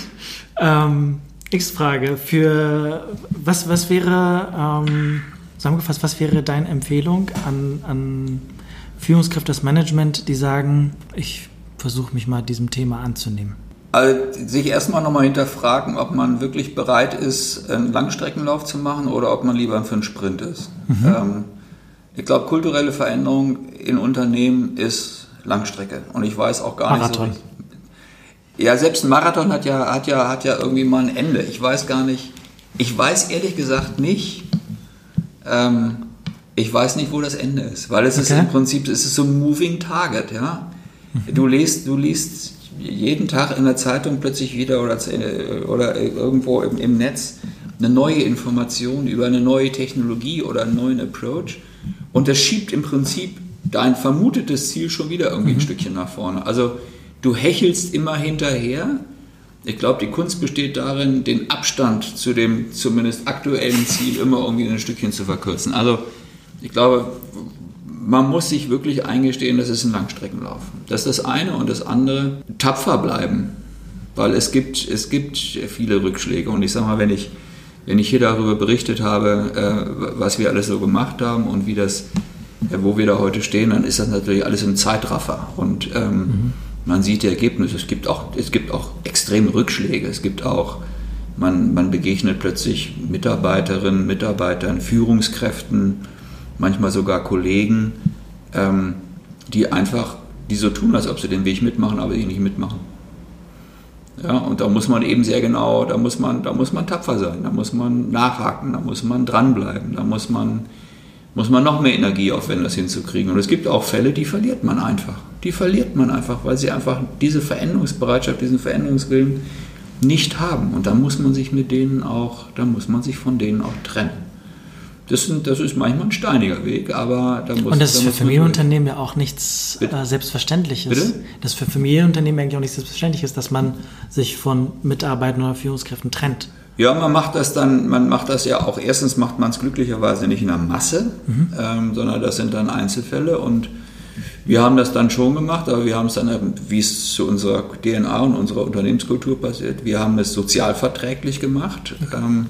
Ähm, X-Frage. Für was, was wäre, ähm, zusammengefasst, was wäre deine Empfehlung an, an Führungskräfte, das Management, die sagen, ich versuche mich mal diesem Thema anzunehmen? Also sich erstmal nochmal hinterfragen, ob man wirklich bereit ist, einen Langstreckenlauf zu machen oder ob man lieber für einen Sprint ist. Mhm. Ähm, ich glaube, kulturelle Veränderung in Unternehmen ist Langstrecke. Und ich weiß auch gar Marathon. nicht so. Ja, selbst ein Marathon hat ja, hat, ja, hat ja irgendwie mal ein Ende. Ich weiß gar nicht, ich weiß ehrlich gesagt nicht, ähm, ich weiß nicht, wo das Ende ist, weil es okay. ist im Prinzip, es ist so ein moving target, ja. Du liest, du liest jeden Tag in der Zeitung plötzlich wieder oder, oder irgendwo im, im Netz eine neue Information über eine neue Technologie oder einen neuen Approach und das schiebt im Prinzip dein vermutetes Ziel schon wieder irgendwie mhm. ein Stückchen nach vorne. Also du hechelst immer hinterher. Ich glaube, die Kunst besteht darin, den Abstand zu dem zumindest aktuellen Ziel immer irgendwie ein Stückchen zu verkürzen. Also ich glaube, man muss sich wirklich eingestehen, das ist ein Langstreckenlauf. Das ist das eine und das andere, tapfer bleiben. Weil es gibt, es gibt viele Rückschläge. Und ich sage mal, wenn ich, wenn ich hier darüber berichtet habe, äh, was wir alles so gemacht haben und wie das, äh, wo wir da heute stehen, dann ist das natürlich alles im Zeitraffer. Und ähm, mhm. Man sieht die Ergebnisse. Es gibt auch, es gibt auch extreme Rückschläge. Es gibt auch, man, man begegnet plötzlich Mitarbeiterinnen, Mitarbeitern, Führungskräften, manchmal sogar Kollegen, ähm, die einfach, die so tun, als ob sie den Weg mitmachen, aber die nicht mitmachen. Ja, und da muss man eben sehr genau, da muss man, da muss man tapfer sein, da muss man nachhaken, da muss man dranbleiben, da muss man, muss man noch mehr Energie aufwenden, das hinzukriegen. Und es gibt auch Fälle, die verliert man einfach. Die verliert man einfach, weil sie einfach diese Veränderungsbereitschaft, diesen Veränderungswillen nicht haben. Und da muss man sich mit denen auch, da muss man sich von denen auch trennen. Das, sind, das ist manchmal ein steiniger Weg, aber da muss Und das ist für Familienunternehmen ja auch nichts äh, Selbstverständliches. Bitte? Das ist für Familienunternehmen eigentlich auch nichts Selbstverständliches, dass man sich von Mitarbeitern oder Führungskräften trennt. Ja, man macht das dann, man macht das ja auch, erstens macht man es glücklicherweise nicht in der Masse, mhm. ähm, sondern das sind dann Einzelfälle und wir haben das dann schon gemacht, aber wir haben es dann, wie es zu unserer DNA und unserer Unternehmenskultur passiert, wir haben es sozialverträglich gemacht. Okay. Ähm,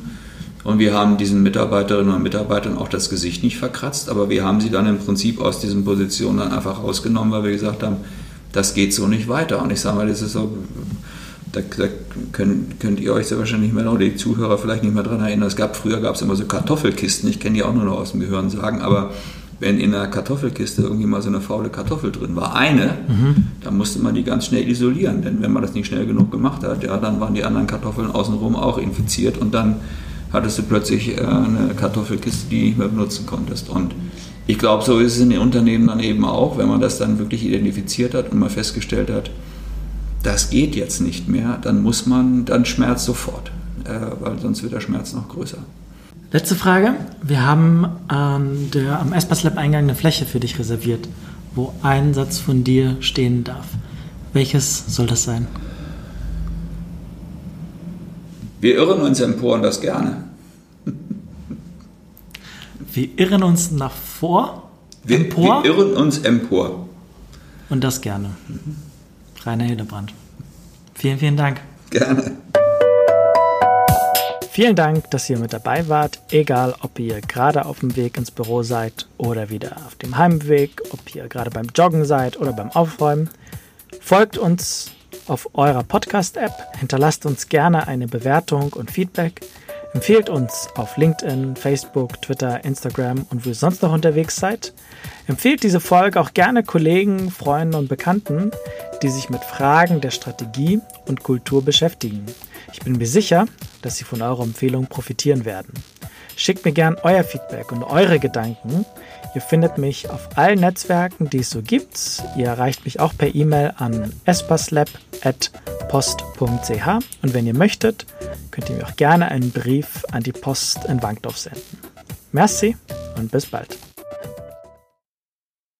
und wir haben diesen Mitarbeiterinnen und Mitarbeitern auch das Gesicht nicht verkratzt, aber wir haben sie dann im Prinzip aus diesen Positionen dann einfach rausgenommen, weil wir gesagt haben, das geht so nicht weiter. Und ich sage mal, das ist so, da, da könnt, könnt, ihr euch sehr wahrscheinlich nicht mehr, oder die Zuhörer vielleicht nicht mehr daran erinnern. Es gab, früher gab es immer so Kartoffelkisten, ich kenne die auch nur noch aus dem Gehirn sagen, aber wenn in der Kartoffelkiste irgendwie mal so eine faule Kartoffel drin war, eine, mhm. dann musste man die ganz schnell isolieren, denn wenn man das nicht schnell genug gemacht hat, ja, dann waren die anderen Kartoffeln außenrum auch infiziert und dann hattest du plötzlich äh, eine Kartoffelkiste, die du nicht mehr benutzen konntest. Und ich glaube, so ist es in den Unternehmen dann eben auch, wenn man das dann wirklich identifiziert hat und mal festgestellt hat, das geht jetzt nicht mehr, dann muss man, dann Schmerz sofort, äh, weil sonst wird der Schmerz noch größer. Letzte Frage. Wir haben an der, am Espas Lab Eingang eine Fläche für dich reserviert, wo ein Satz von dir stehen darf. Welches soll das sein? Wir irren uns empor und das gerne. Wir irren uns nach vor? Wir, empor? wir irren uns empor. Und das gerne. Mhm. Rainer Hildebrand. Vielen, vielen Dank. Gerne. Vielen Dank, dass ihr mit dabei wart, egal ob ihr gerade auf dem Weg ins Büro seid oder wieder auf dem Heimweg, ob ihr gerade beim Joggen seid oder beim Aufräumen. Folgt uns auf eurer Podcast-App, hinterlasst uns gerne eine Bewertung und Feedback, empfehlt uns auf LinkedIn, Facebook, Twitter, Instagram und wo ihr sonst noch unterwegs seid. Empfehlt diese Folge auch gerne Kollegen, Freunden und Bekannten, die sich mit Fragen der Strategie und Kultur beschäftigen. Ich bin mir sicher, dass sie von eurer Empfehlung profitieren werden. Schickt mir gern euer Feedback und eure Gedanken. Ihr findet mich auf allen Netzwerken, die es so gibt. Ihr erreicht mich auch per E-Mail an espaslab.post.ch und wenn ihr möchtet, könnt ihr mir auch gerne einen Brief an die Post in Wankdorf senden. Merci und bis bald.